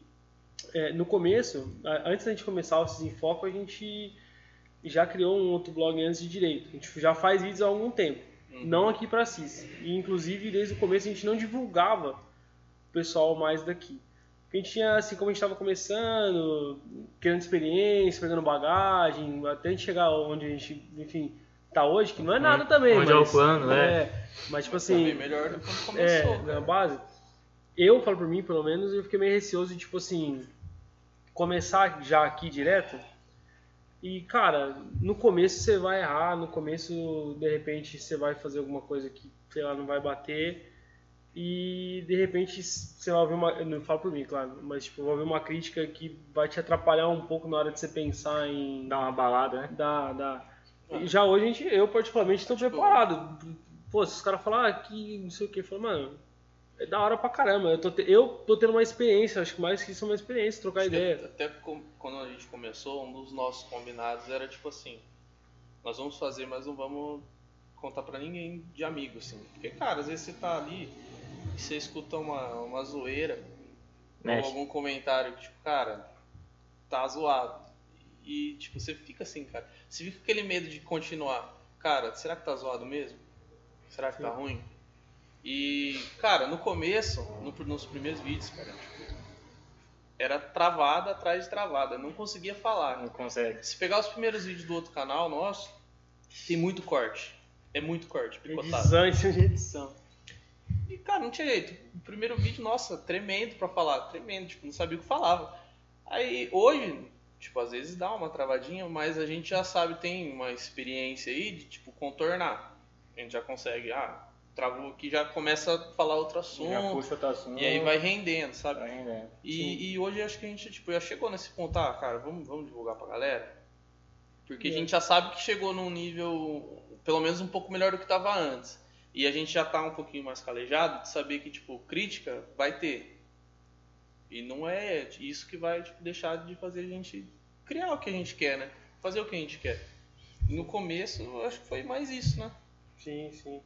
é, no começo, antes da gente começar o Cis em Foco, a gente já criou um outro blog antes de direito. A gente já faz vídeos há algum tempo, Uhum. não aqui pra CIS. E, inclusive, desde o começo a gente não divulgava o pessoal mais daqui. Porque a gente tinha, assim, como a gente estava começando, criando experiência, pegando bagagem, até a gente chegar onde a gente, enfim, tá hoje, que não é nada também, Onde mas... é o plano, né? é, mas, tipo assim... melhor do que quando É, começou. na cara. base. Eu falo por mim, pelo menos, eu fiquei meio receoso de, tipo assim, começar já aqui direto. E, cara, no começo você vai errar, no começo, de repente, você vai fazer alguma coisa que, sei lá, não vai bater. E, de repente, você vai ouvir uma. eu Não falo por mim, claro, mas, tipo, vai ouvir uma crítica que vai te atrapalhar um pouco na hora de você pensar em. Dá uma balada, né? Dá, dá. E já hoje, a gente, eu particularmente estou Tipo- preparado. Pô, se os caras falar ah, que não sei o que, eu falo, mano, é da hora pra caramba. Eu tô, te- eu tô tendo uma experiência, acho que mais que isso é uma experiência, trocar Acho ideia. Até quando a gente começou, um dos nossos combinados era tipo assim: nós vamos fazer, mas não vamos contar pra ninguém de amigo, assim. Porque, cara, às vezes você tá ali e você escuta uma, uma zoeira ou algum comentário que, tipo, cara, tá zoado. E, tipo, você fica assim, cara. Você fica com aquele medo de continuar. Cara, será que tá zoado mesmo? Será que tá ruim? E, cara, no começo, no- nos primeiros vídeos, cara, tipo, era travada atrás de travada, não conseguia falar. Não consegue. Se pegar os primeiros vídeos do outro canal nosso, tem muito corte. É muito corte, picotado. Edição edição. E, cara, não tinha jeito. O primeiro vídeo, nossa, tremendo pra falar, tremendo, tipo, não sabia o que falava. Aí, hoje, tipo, às vezes dá uma travadinha, mas a gente já sabe, tem uma experiência aí de, tipo, contornar. A gente já consegue, ah, travou aqui, já começa a falar outro Já assunto, puxa outro assunto. e aí vai rendendo, sabe? Vai rendendo. E, e hoje acho que a gente tipo, já chegou nesse ponto, ah, cara, vamos, vamos divulgar pra galera. Porque a gente já sabe que chegou num nível, pelo menos um pouco melhor do que estava antes. E a gente já tá um pouquinho mais calejado de saber que, tipo, crítica vai ter. E não é isso que vai tipo, deixar de fazer a gente criar o que a gente quer, né? Fazer o que a gente quer. No começo, eu acho que foi mais isso, né? Sim, sim.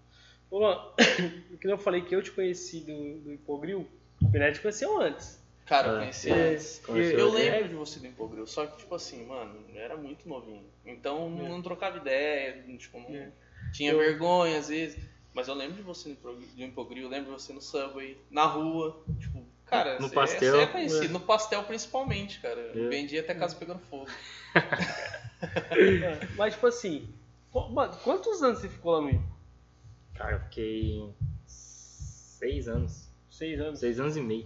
Luan, que eu falei que eu te conheci do, do Hipogril, o Pinete te conheceu antes. Cara, eu É. conheci É, antes. Eu antes. lembro de você do Empogril, só que, tipo assim, mano, eu era muito novinho. Então É. não trocava ideia, tipo, não, É. tinha Eu- vergonha às vezes. Mas eu lembro de você no Empro- do Empogril, eu lembro de você no Subway, na rua. Tipo, cara, No você, pastel. é conhecido. É. No pastel principalmente, cara. É. Vendia até casa pegando fogo. É, Mas, tipo assim, quantos anos você ficou lá no? Cara, eu fiquei seis anos. Seis anos. Seis anos e meio.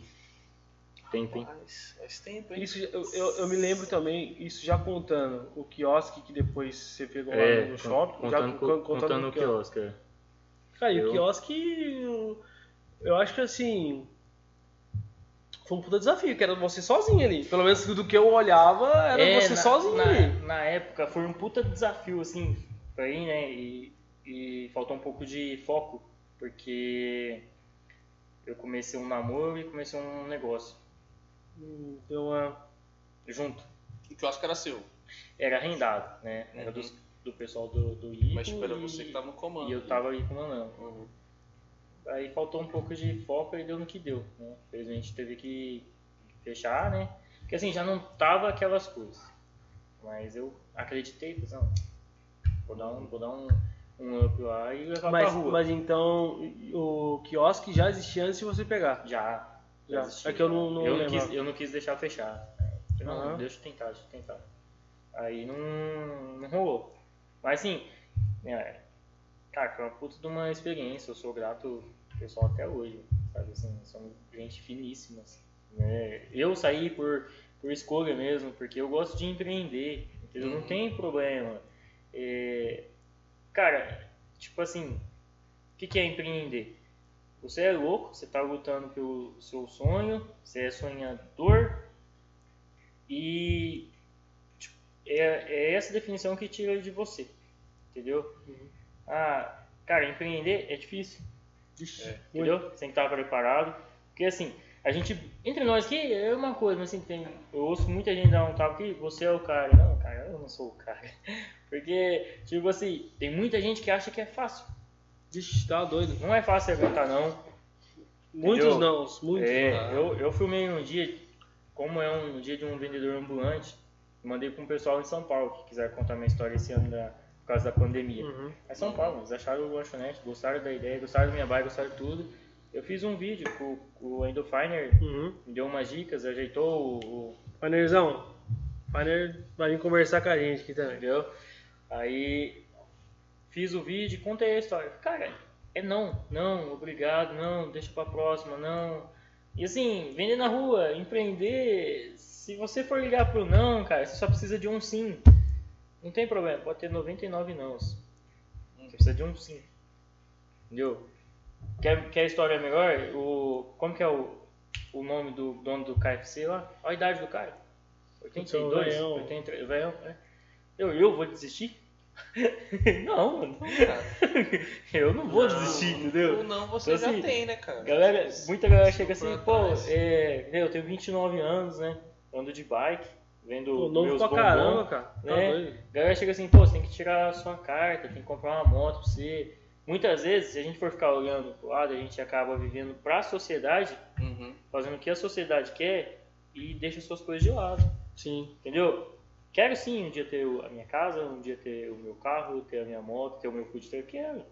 Tempo, hein? Mas faz tempo, hein? Isso, eu, eu, eu me lembro também, isso já contando o quiosque que depois você pegou lá É, no shopping. contando, já, co- con- contando, o quiosque. é. Cara, e o Eu- quiosque, eu, eu acho que assim. Foi um puta desafio, que era você sozinho ali. Pelo menos do que eu olhava, era É, você na, sozinho na, ali. na época foi um puta desafio, assim, pra mim, né? E, e faltou um pouco de foco, porque eu comecei um namoro e comecei um negócio Deu uma. junto. O quiosque era seu. Era arrendado, né? Era Uhum. dos- do pessoal do, do Ipo Mas tipo, era você que tava no comando. e eu tava aí comandando. Uhum. Aí faltou um pouco de foco e deu no que deu, né? Infelizmente teve que fechar, né? Porque assim, já não tava aquelas coisas. Mas eu acreditei, não, vou dar um, vou dar um, um up lá e levar Mas, pra rua. mas então, o quiosque já existia antes de você pegar. Já. Já. existia. É que eu não- não eu, não quis, eu não quis deixar fechar. Não, Aham. deixa eu tentar, deixa eu tentar. Aí não, não rolou. Mas assim, é, cara, foi uma puta de uma experiência. Eu sou grato ao pessoal até hoje. Sabe assim, são gente finíssima. assim, né? Eu saí por, por escolha mesmo, porque eu gosto de empreender. Não Uhum. tem problema. É, cara, tipo assim, o que, que é empreender? Você é louco, você está lutando pelo seu sonho, você é sonhador e tipo, é, é essa definição que tira de você, entendeu? Ah, cara, empreender é difícil, É. entendeu? Você tem que estar preparado, porque assim, a gente, entre nós aqui é uma coisa, mas assim, tem, eu ouço muita gente dar um tapa que você é o cara, não, eu não sou o cara, porque, tipo assim, tem muita gente que acha que é fácil, Vixe, tá doido. não é fácil aguentar não, Muitos não, muitos É, não. eu, eu filmei um dia, como é um dia de um vendedor ambulante, mandei para um pessoal em São Paulo que quiser contar minha história esse ano da, por causa da pandemia. Uhum. É São Paulo, eles acharam o lanchonete, gostaram da ideia, gostaram da minha bike, gostaram de tudo. Eu fiz um vídeo com, o Endo Finer, Uhum. me deu umas dicas, ajeitou o, o Painerzão, Painer vai vir conversar com a gente aqui também. entendeu? Aí fiz o vídeo, contei a história. Cara, é não, não, obrigado, não, deixa pra próxima, não. E assim, vender na rua, empreender, se você for ligar pro não, cara, você só precisa de um sim. Não tem problema, pode ter 99 nãos. Você precisa de um sim. Entendeu? Quer, quer a história melhor? O, como que é o, o nome do dono do KFC lá? Olha a idade do cara. 82, velhão. 83, velhão, é. Eu, eu vou desistir? não, mano. Eu não vou desistir, entendeu? Ou não, você Então, já assim, tem, né, cara? Galera, muita galera chega assim, pô, atrás. é, eu tenho 29 anos, né? Ando de bike, vendo Pô, novo meus pra bombom, caramba, cara. Tá né? doido. A galera chega assim, pô, você tem que tirar a sua carta, tem que comprar uma moto pra você. Muitas vezes, se a gente for ficar olhando pro lado, a gente acaba vivendo pra sociedade, Uhum. fazendo o que a sociedade quer e deixa suas coisas de lado, Sim. entendeu? Quero sim um dia ter a minha casa, um dia ter o meu carro, ter a minha moto, ter o meu food truck, quero.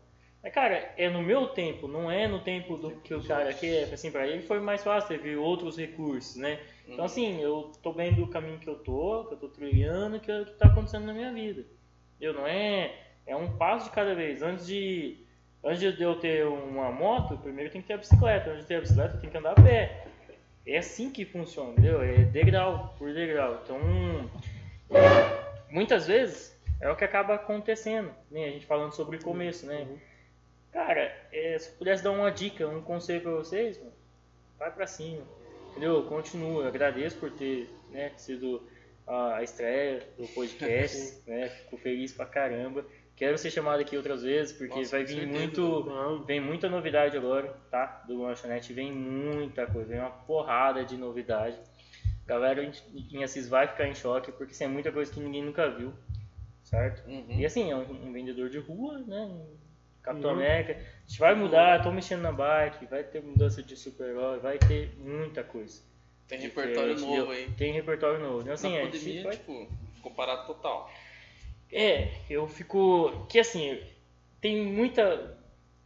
Mas, cara, é no meu tempo, não é no tempo do que o cara quer. Assim, pra ele foi mais fácil, teve outros recursos, né? Então, Uhum. assim, eu tô bem do caminho que eu tô, que eu tô trilhando, que é o que tá acontecendo na minha vida. Eu não é. É um passo de cada vez. Antes de. Antes de eu ter uma moto, primeiro tem que ter a bicicleta. Antes de ter a bicicleta, tem que andar a pé. É assim que funciona, entendeu? É degrau por degrau. Então, muitas vezes é o que acaba acontecendo. Né? A gente falando sobre o começo, né? Cara, é, se eu pudesse dar uma dica, um conselho pra vocês, mano, vai pra cima. Entendeu? Continua. Agradeço por ter né, sido a a estreia do podcast, né? Fico feliz pra caramba. Quero ser chamado aqui outras vezes, porque Nossa, vai vir certeza. muito. Vem muita novidade agora, tá? Do Lanchonete, vem muita coisa, vem uma porrada de novidade. Galera em- Assis vai ficar em choque, porque isso é muita coisa que ninguém nunca viu, certo? Uhum. E assim, é um, um vendedor de rua, né? Capitão Uhum. América. A gente vai mudar, tô mexendo na bike, vai ter mudança de super-herói, vai ter muita coisa. Tem repertório novo aí. Tem repertório novo. Então, assim, Na gente pandemia, vai tipo, ficou parado total. É, eu fico. Que assim, tem muita.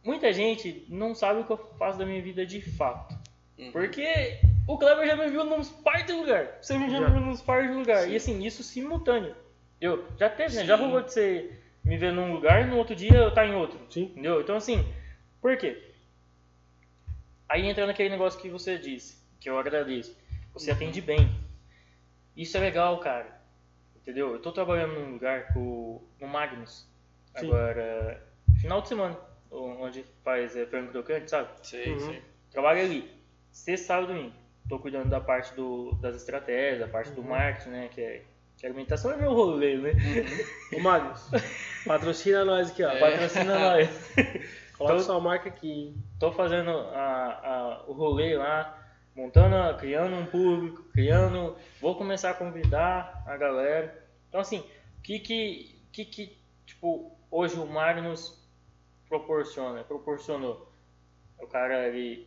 Muita gente não sabe o que eu faço da minha vida de fato. Uhum. Porque o Kleber já me viu nos par de lugar. Você já, Já. me viu nos par de lugar. Sim. E assim, isso simultâneo. Eu já teve, né? Já rolou de você me ver num lugar e no outro dia eu tá em outro. Sim. Entendeu? Então assim, por quê? Aí entra naquele negócio que você disse, que eu agradeço. Você atende bem. Isso é legal, cara. Entendeu? Eu tô trabalhando num lugar com, no Magnus. Sim. Agora, final de semana, onde faz é, frango crocante, sabe? Sei, Uhum. sei. Trabalho ali. Sexta, sábado e domingo. Tô cuidando da parte do, das estratégias, da parte do marketing, né? Que é que a alimentação é meu rolê, né? Ô, Magnus, patrocina nós aqui, ó. É. Patrocina nós. Coloca Então- sua marca aqui. hein? Tô fazendo a, a, o rolê lá, montando, criando um público, criando. Vou começar a convidar a galera. Então assim, o que que, que que tipo hoje o Magnus proporciona, proporcionou? O cara ele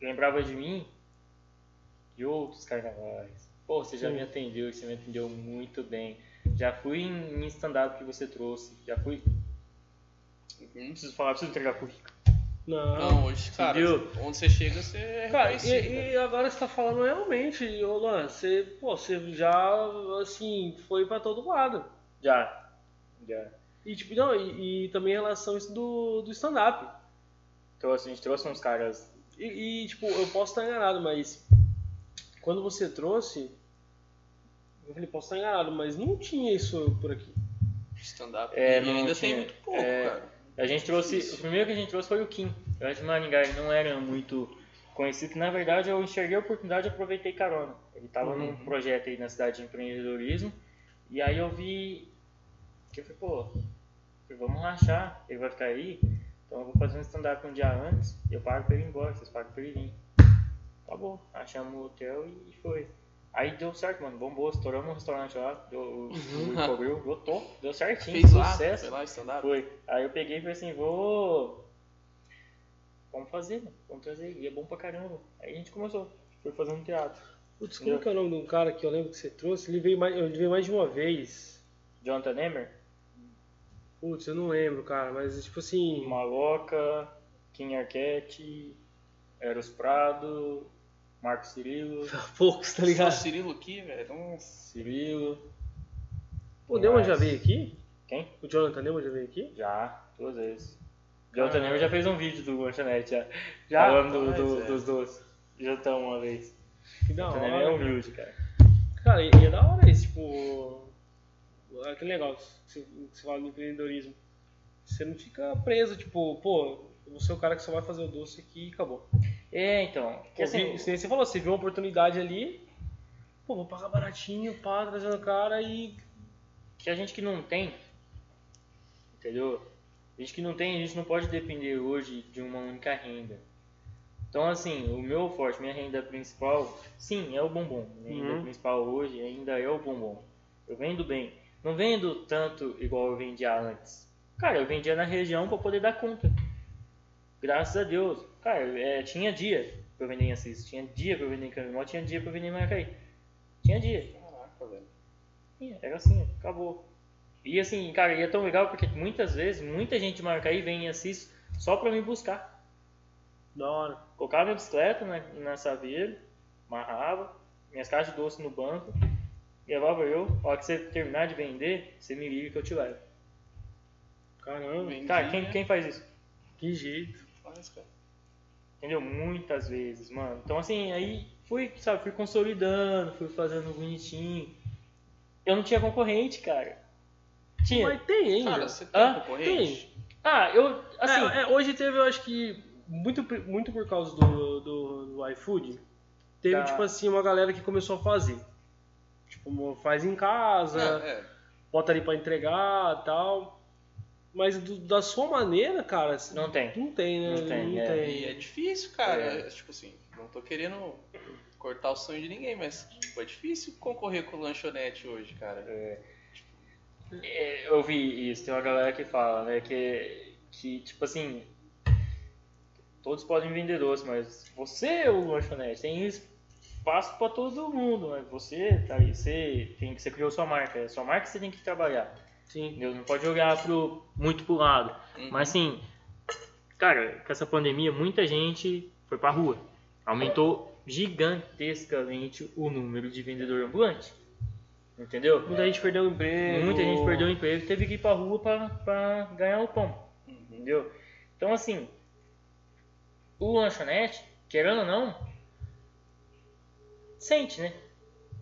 lembrava de mim de outros carnavais. Pô, você já Sim. me atendeu, você me atendeu muito bem. Já fui em em stand-up que você trouxe, já fui. Não preciso falar, preciso entregar currículo. Não. Não, hoje, cara, Entendeu? onde você chega, você é Cara, e, e agora você tá falando realmente, ô Luan, você, pô, você já, assim, foi pra todo lado. Já. Já. E, tipo, não, e, e também em relação a isso do, do stand-up. Trouxe, a gente trouxe uns caras. E, e, tipo, eu posso estar enganado, mas quando você trouxe, eu falei, posso estar enganado, mas não tinha isso por aqui. Stand-up. É, ainda tinha. tem muito pouco, É. cara. A gente trouxe. Difícil. O primeiro que a gente trouxe foi o Kim. Eu acho que Maringá ele não era muito conhecido, na verdade eu enxerguei a oportunidade e aproveitei carona. Ele estava num Uhum. projeto aí na cidade de empreendedorismo. E aí eu vi. Que eu falei, pô, vamos rachar, ele vai ficar aí. Então eu vou fazer um stand-up um dia antes e eu pago pra ele ir embora, vocês pagam pra ele vir. Acabou. Achamos o hotel e foi. Aí deu certo, mano. Bombou, estouramos um restaurante lá, deu, o, o cobriu, lotou, deu certinho, Fez lá, sucesso. lá, stand-up. Foi. Aí eu peguei e falei assim, vou. Vamos fazer, mano. Vamos trazer. E é bom pra caramba. Aí a gente começou. Foi fazendo teatro. Putz, como que é o nome de um cara que eu lembro que você trouxe? Ele veio mais, ele veio mais de uma vez. Jonathan Emmer, Putz, eu não lembro, cara, mas tipo assim. Maloca, Kim Arquette, Eros Prado, Marco Cirilo, Poucos, tá Só o ligado? Cirilo aqui, velho. Nossa. Cirilo. O Neumann já veio aqui? Quem? O Jonathan Neumann já veio aqui? Já, duas vezes. Jonathan Caralho. Emmer já fez um vídeo do Lanchonete já. Já? Falando do- Mas do- é. dos dois. Já estão uma vez. Que da Jonathan é hora. humilde, cara. Cara, e é da hora isso, tipo. Aquele negócio que você, que você fala do empreendedorismo. Você não fica preso, tipo, pô, você é o cara que só vai fazer o doce aqui e acabou. É, então. Que assim, nem você falou, você viu uma oportunidade ali, pô, vou pagar baratinho, pá, trazendo o cara e. que a gente que não tem, entendeu? A gente que não tem, a gente não pode depender hoje de uma única renda. Então, assim, o meu forte, minha renda principal, sim, é o bombom. Minha renda Uhum. principal hoje ainda é o bombom. Eu vendo bem. Não vendo tanto igual eu vendia antes. Cara, eu vendia na região para poder dar conta. Graças a Deus. Cara, é, tinha dia pra eu vender em Assis, tinha dia pra eu vender em Camimó, tinha dia pra eu vender em Maracaí. Tinha dia. Caraca, velho. Tinha, Era assim, acabou. E assim, cara, e é tão legal porque muitas vezes, muita gente de Marcaí vem e assiste só pra me buscar. Da hora. Colocava minha bicicleta na, na saveira, amarrava, minhas caixas de doce no banco, levava eu, a hora que você terminar de vender, você me liga que eu te levo. Caramba, Cara, quem, né? quem faz isso? que jeito. Faz, cara. Entendeu? Muitas vezes, mano. Então assim, aí fui, sabe, fui consolidando, fui fazendo bonitinho. Eu não tinha concorrente, cara. Tinha. Mas tem ainda. Cara, você tem Hã? concorrente? Ah, eu, assim, É, é, hoje teve, eu acho que, muito, por- muito por causa do, do, do iFood, teve, Tá. tipo assim, uma galera que começou a fazer. Tipo, faz em casa, É, é. bota ali pra entregar e tal. Mas do- da sua maneira, cara, não tem. não tem, né? Não tem, é. E é difícil, cara. É. É, tipo assim, não tô querendo cortar o sonho de ninguém, mas tipo, é difícil concorrer com lanchonete hoje, cara. É, eu vi isso, tem uma galera que fala, né, que, que tipo assim, todos podem vender doce, mas você é o lanchonete, tem espaço pra todo mundo, mas você tá aí, você tem que você criou sua marca, é sua marca que você tem que trabalhar, Sim. entendeu? Não pode jogar pro, muito pro lado. Uhum. Mas assim, cara, com essa pandemia muita gente foi pra rua. Aumentou gigantescamente o número de vendedor ambulante. Entendeu? Muita gente perdeu o emprego. Muita gente perdeu o emprego e teve que ir pra rua pra, pra ganhar o pão. Uhum. Entendeu? Então, assim, o lanchonete, querendo ou não, sente, né?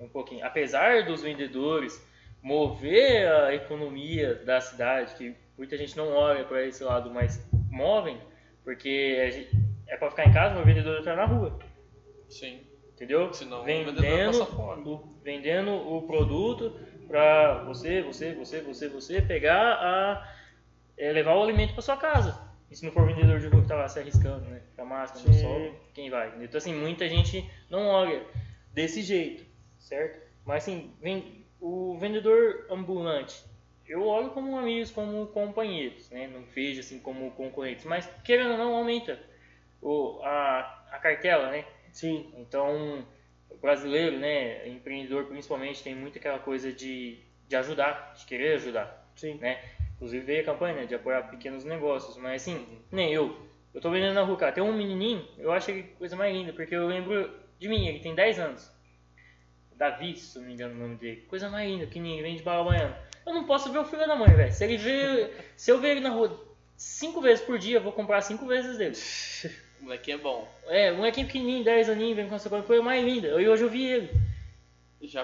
Um pouquinho. Apesar dos vendedores mover a economia da cidade, que muita gente não olha para esse lado, mas movem, porque é para ficar em casa, mas o vendedor está na rua. Sim. Entendeu? Senão o vendedor vendendo, o, vendendo o produto para você, você, você, você, você pegar a é, levar o alimento para sua casa. E se não for vendedor de rua que tá lá se arriscando, né? Com a máscara no sol, quem vai? entendeu? Então assim, muita gente não olha desse jeito, certo? Mas assim, vem, o vendedor ambulante, eu olho como amigos, como companheiros, né? Não vejo assim como concorrentes, mas querendo ou não aumenta o, a, a cartela, né? Sim. Então, o brasileiro, né, empreendedor principalmente, tem muito aquela coisa de, de ajudar, de querer ajudar, Sim. né? Inclusive veio a campanha né, de apoiar pequenos negócios, mas assim, nem eu. Eu tô vendendo na rua, cara, tem um menininho, eu acho ele coisa mais linda, porque eu lembro de mim, ele tem 10 anos. Davi, se não me engano o nome dele. Coisa mais linda, pequenininho, vem de bala baiana. Eu não posso ver o filho da mãe, velho. Se ele vê, se eu ver ele na rua cinco vezes por dia, eu vou comprar cinco vezes dele. O molequinho é bom. É, um molequinho pequenininho, 10 aninhos, vem com essa coisa mais linda. Eu, hoje eu vi ele.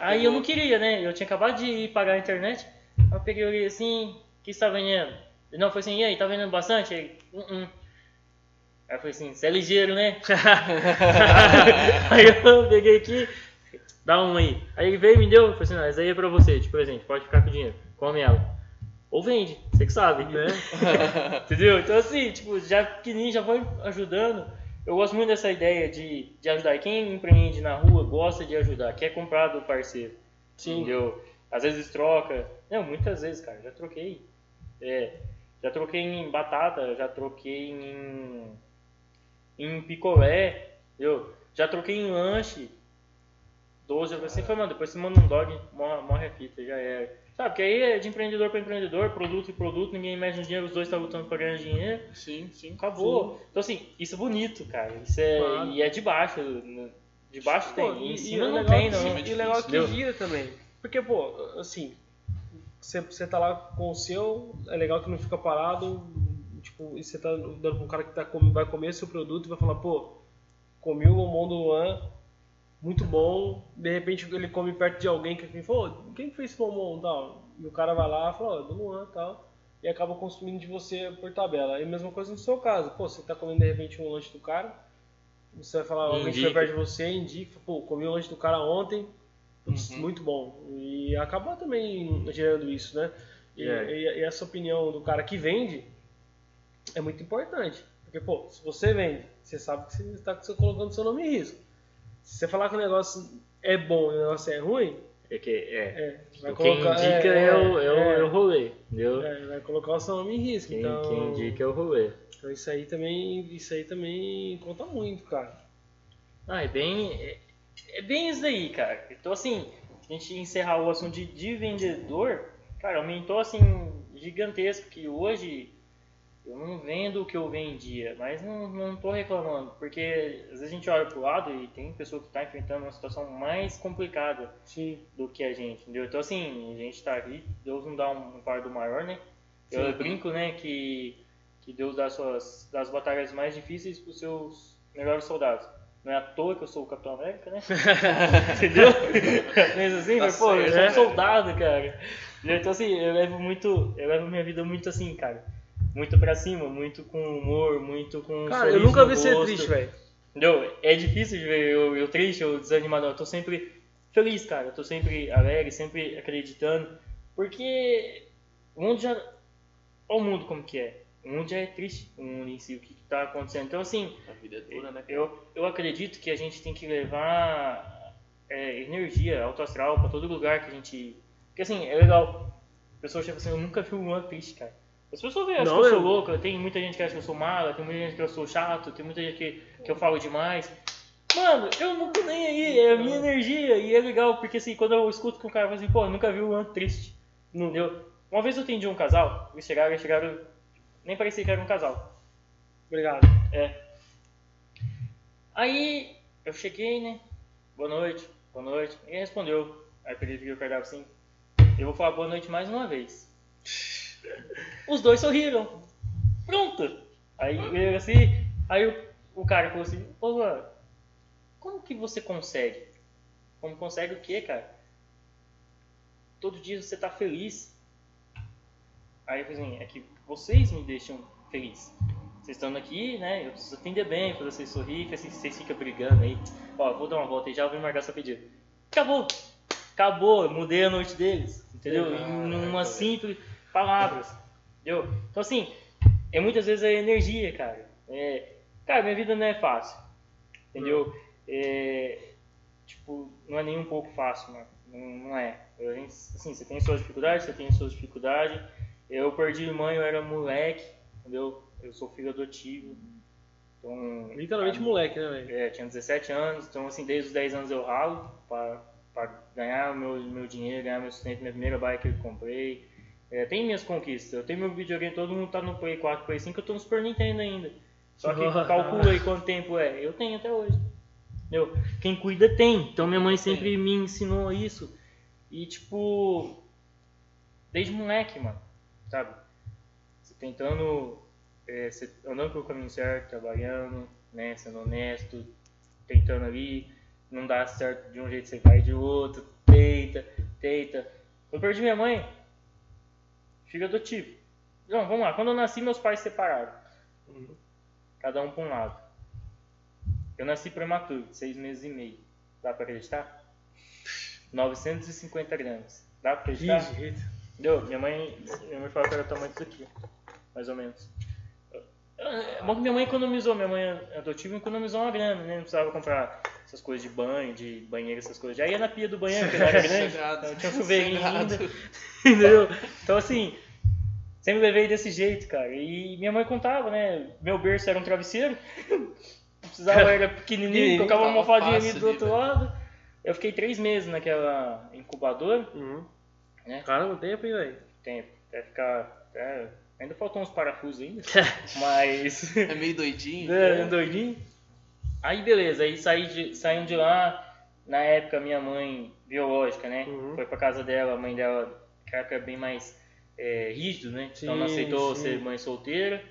Aí eu não queria, né? Eu tinha acabado de ir pagar a internet. Aí eu peguei e olhei assim, o que você tá vendendo? Ele não, foi assim, e aí, tá vendendo bastante? Ele, uh -uh. Aí eu falei assim, você é ligeiro, né? aí eu peguei aqui, dá um aí. Aí ele veio e me deu, eu falei assim, não, essa aí é pra você, de presente, pode ficar com o dinheiro, come ela. Ou vende, você que sabe, né? Entendeu? Então assim, tipo, já pequenininho já foi ajudando. Eu gosto muito dessa ideia de, de ajudar. Quem empreende na rua gosta de ajudar, quer comprar do parceiro. Sim. Entendeu? Às vezes troca. Não, muitas vezes, cara, já troquei. É, já troquei em batata, já troquei em, em picolé, entendeu? Já troquei em lanche. 12, você foi, mano, depois você manda um dog, morre, morre a fita, já era. Sabe, porque aí é de empreendedor para empreendedor, produto e produto, ninguém mexe no dinheiro, os dois estão lutando para ganhar dinheiro. Sim, sim. Acabou. Então, assim, isso é bonito, cara. Isso é, Claro. E é de baixo. né? De baixo Pô, tem. e- em e cima o não tem, não. é E o legal é que gira também. Porque, pô, assim, você, você tá lá com o seu, é legal que não fica parado, tipo, e você tá dando pra um cara que tá, vai comer seu produto e vai falar, pô, comi o bombom do Luan, muito bom, de repente ele come perto de alguém que falou, quem que fez esse bombom tal? E o cara vai lá e fala, ó, do Luan e tal, e acaba consumindo de você por tabela. E a mesma coisa no seu caso, pô, você tá comendo de repente um lanche do cara, você vai falar, alguém que foi Indica. perto de você, indica, pô, comi o lanche do cara ontem, Putz, Uhum. muito bom. E acaba também gerando isso, né? E, É. e- e essa opinião do cara que vende é muito importante. Porque, pô, se você vende, você sabe que você está colocando seu nome em risco. Se você falar que o negócio é bom e o negócio é ruim, É que, é. é, vai Quem colocar, indica é, é, o, é, o, é, é o rolê, entendeu? é, vai colocar o seu nome em risco. Quem, então, quem indica é o rolê. então isso aí também, isso aí também conta muito, cara. Ah, é bem. É, é bem isso daí, cara. Então, assim, a gente encerrar o assunto de, de vendedor, cara, aumentou assim, gigantesco, que hoje eu não vendo o que eu vendia, mas não, não tô reclamando, porque às vezes a gente olha pro lado e tem pessoa que está enfrentando uma situação mais complicada Sim. do que a gente, entendeu? Então assim, a gente tá aqui, Deus não dá um, um fardo maior, né? Eu Sim. brinco, né, que, que Deus dá suas, das batalhas mais difíceis pros seus melhores soldados. Não é à toa que eu sou o Capitão América, né? Entendeu? Mas assim, Tá mas, pô, eu sou um soldado, cara. Então assim, eu levo muito, eu levo minha vida muito assim, cara. Muito pra cima, muito com humor, muito com Cara, eu nunca vi você triste, velho. Entendeu? É difícil de ver eu, eu triste, eu desanimado. Eu tô sempre feliz, cara. Eu tô sempre alegre, sempre acreditando. Porque o mundo já. Olha o mundo como que é. O mundo já é triste, o mundo em si, o que que tá acontecendo. Então, assim, A vida é dura, né? eu, eu acredito que a gente tem que levar é, energia, alto astral pra todo lugar que a gente. Porque assim, é legal. A pessoa chega assim, eu nunca vi um ano triste, cara. As pessoas acham Não, que eu sou eu- louco, tem muita gente que acha que eu sou mala, tem muita gente que eu sou chato, tem muita gente que, que eu falo demais. Mano, eu não tô nem aí, é a minha energia e é legal, porque assim, quando eu escuto que um cara fala assim, pô, nunca vi um ano triste. Não deu. Uma vez eu atendi um casal, eles chegaram, eles chegaram, nem parecia que era um casal. Obrigado. É. Aí eu cheguei, né? Boa noite, boa noite. Ninguém respondeu. Aí eu peguei o cardápio assim. Eu vou falar boa noite mais uma vez. Os dois sorriram. Pronto. Aí eu assim. Aí o, o cara falou assim: Ô, mano, como que você consegue? Como consegue o quê, cara? Todo dia você tá feliz. Aí eu falei assim: é que vocês me deixam feliz. Vocês estando aqui, né? Eu preciso atender bem, fazer vocês sorrir, que assim, vocês ficam brigando aí. Ó, vou dar uma volta e já vou marcar seu pedido. Acabou! Acabou, eu mudei a noite deles, entendeu? Em uma velho. simples palavras, entendeu? Então assim, é muitas vezes a energia, cara. É, cara, minha vida não é fácil, entendeu? É, tipo, não é nem um pouco fácil, mano. Não, não é. Assim, você tem suas dificuldades, você tem suas dificuldades. Eu perdi mãe, eu era moleque, entendeu? Eu sou filho adotivo. Então, Literalmente moleque, né, velho? é, tinha 17 anos, então assim, desde os 10 anos eu ralo para ganhar o meu, meu dinheiro, ganhar meu sustento, minha primeira bike que eu comprei. É, tem minhas conquistas, eu tenho meu videogame, todo mundo tá no Play 4, Play 5, eu tô no Super Nintendo ainda. Só que calcula aí quanto tempo é, eu tenho até hoje. Entendeu? Quem cuida tem, então minha mãe sempre me ensinou isso. E tipo, desde moleque, mano, sabe? Você tentando, é, você andando pelo caminho certo, trabalhando, né, sendo honesto, tentando ali, não dá certo de um jeito, você vai de outro, tenta, tenta. Quando eu perdi minha mãe, filho adotivo. Não, vamos lá, quando eu nasci, meus pais se separaram. Cada um para um lado. Eu nasci prematuro, seis meses e meio. Dá pra acreditar? 950 gramas. Dá Que acreditar? jeito. Entendeu? Minha mãe, minha mãe falou que era o tamanho disso aqui, mais ou menos. É bom que minha mãe economizou, minha mãe adotiva economizou uma grana, né? Não precisava comprar essas coisas de banho, de banheiro, essas coisas. Já ia na pia do banheiro, não era grande, então tinha um chuveirinho ainda. Entendeu? Então assim, sempre levei desse jeito, cara. E minha mãe contava, né? Meu berço era um travesseiro. Precisava, era pequenininho, colocava uma almofadinha ali do outro ver. lado. Eu fiquei três meses naquela incubadora. Uhum. É. Caramba, tempo, hein, velho? Tempo. Até ficar. é, ainda faltam uns parafusos ainda. mas. É meio doidinho. É, doidinho. Aí beleza, aí saí de, saímos de lá. Na época, minha mãe biológica, né? Uhum. Foi pra casa dela, a mãe dela, época, é bem mais é, rígido, né? então não Sim, aceitou sim. ser mãe solteira.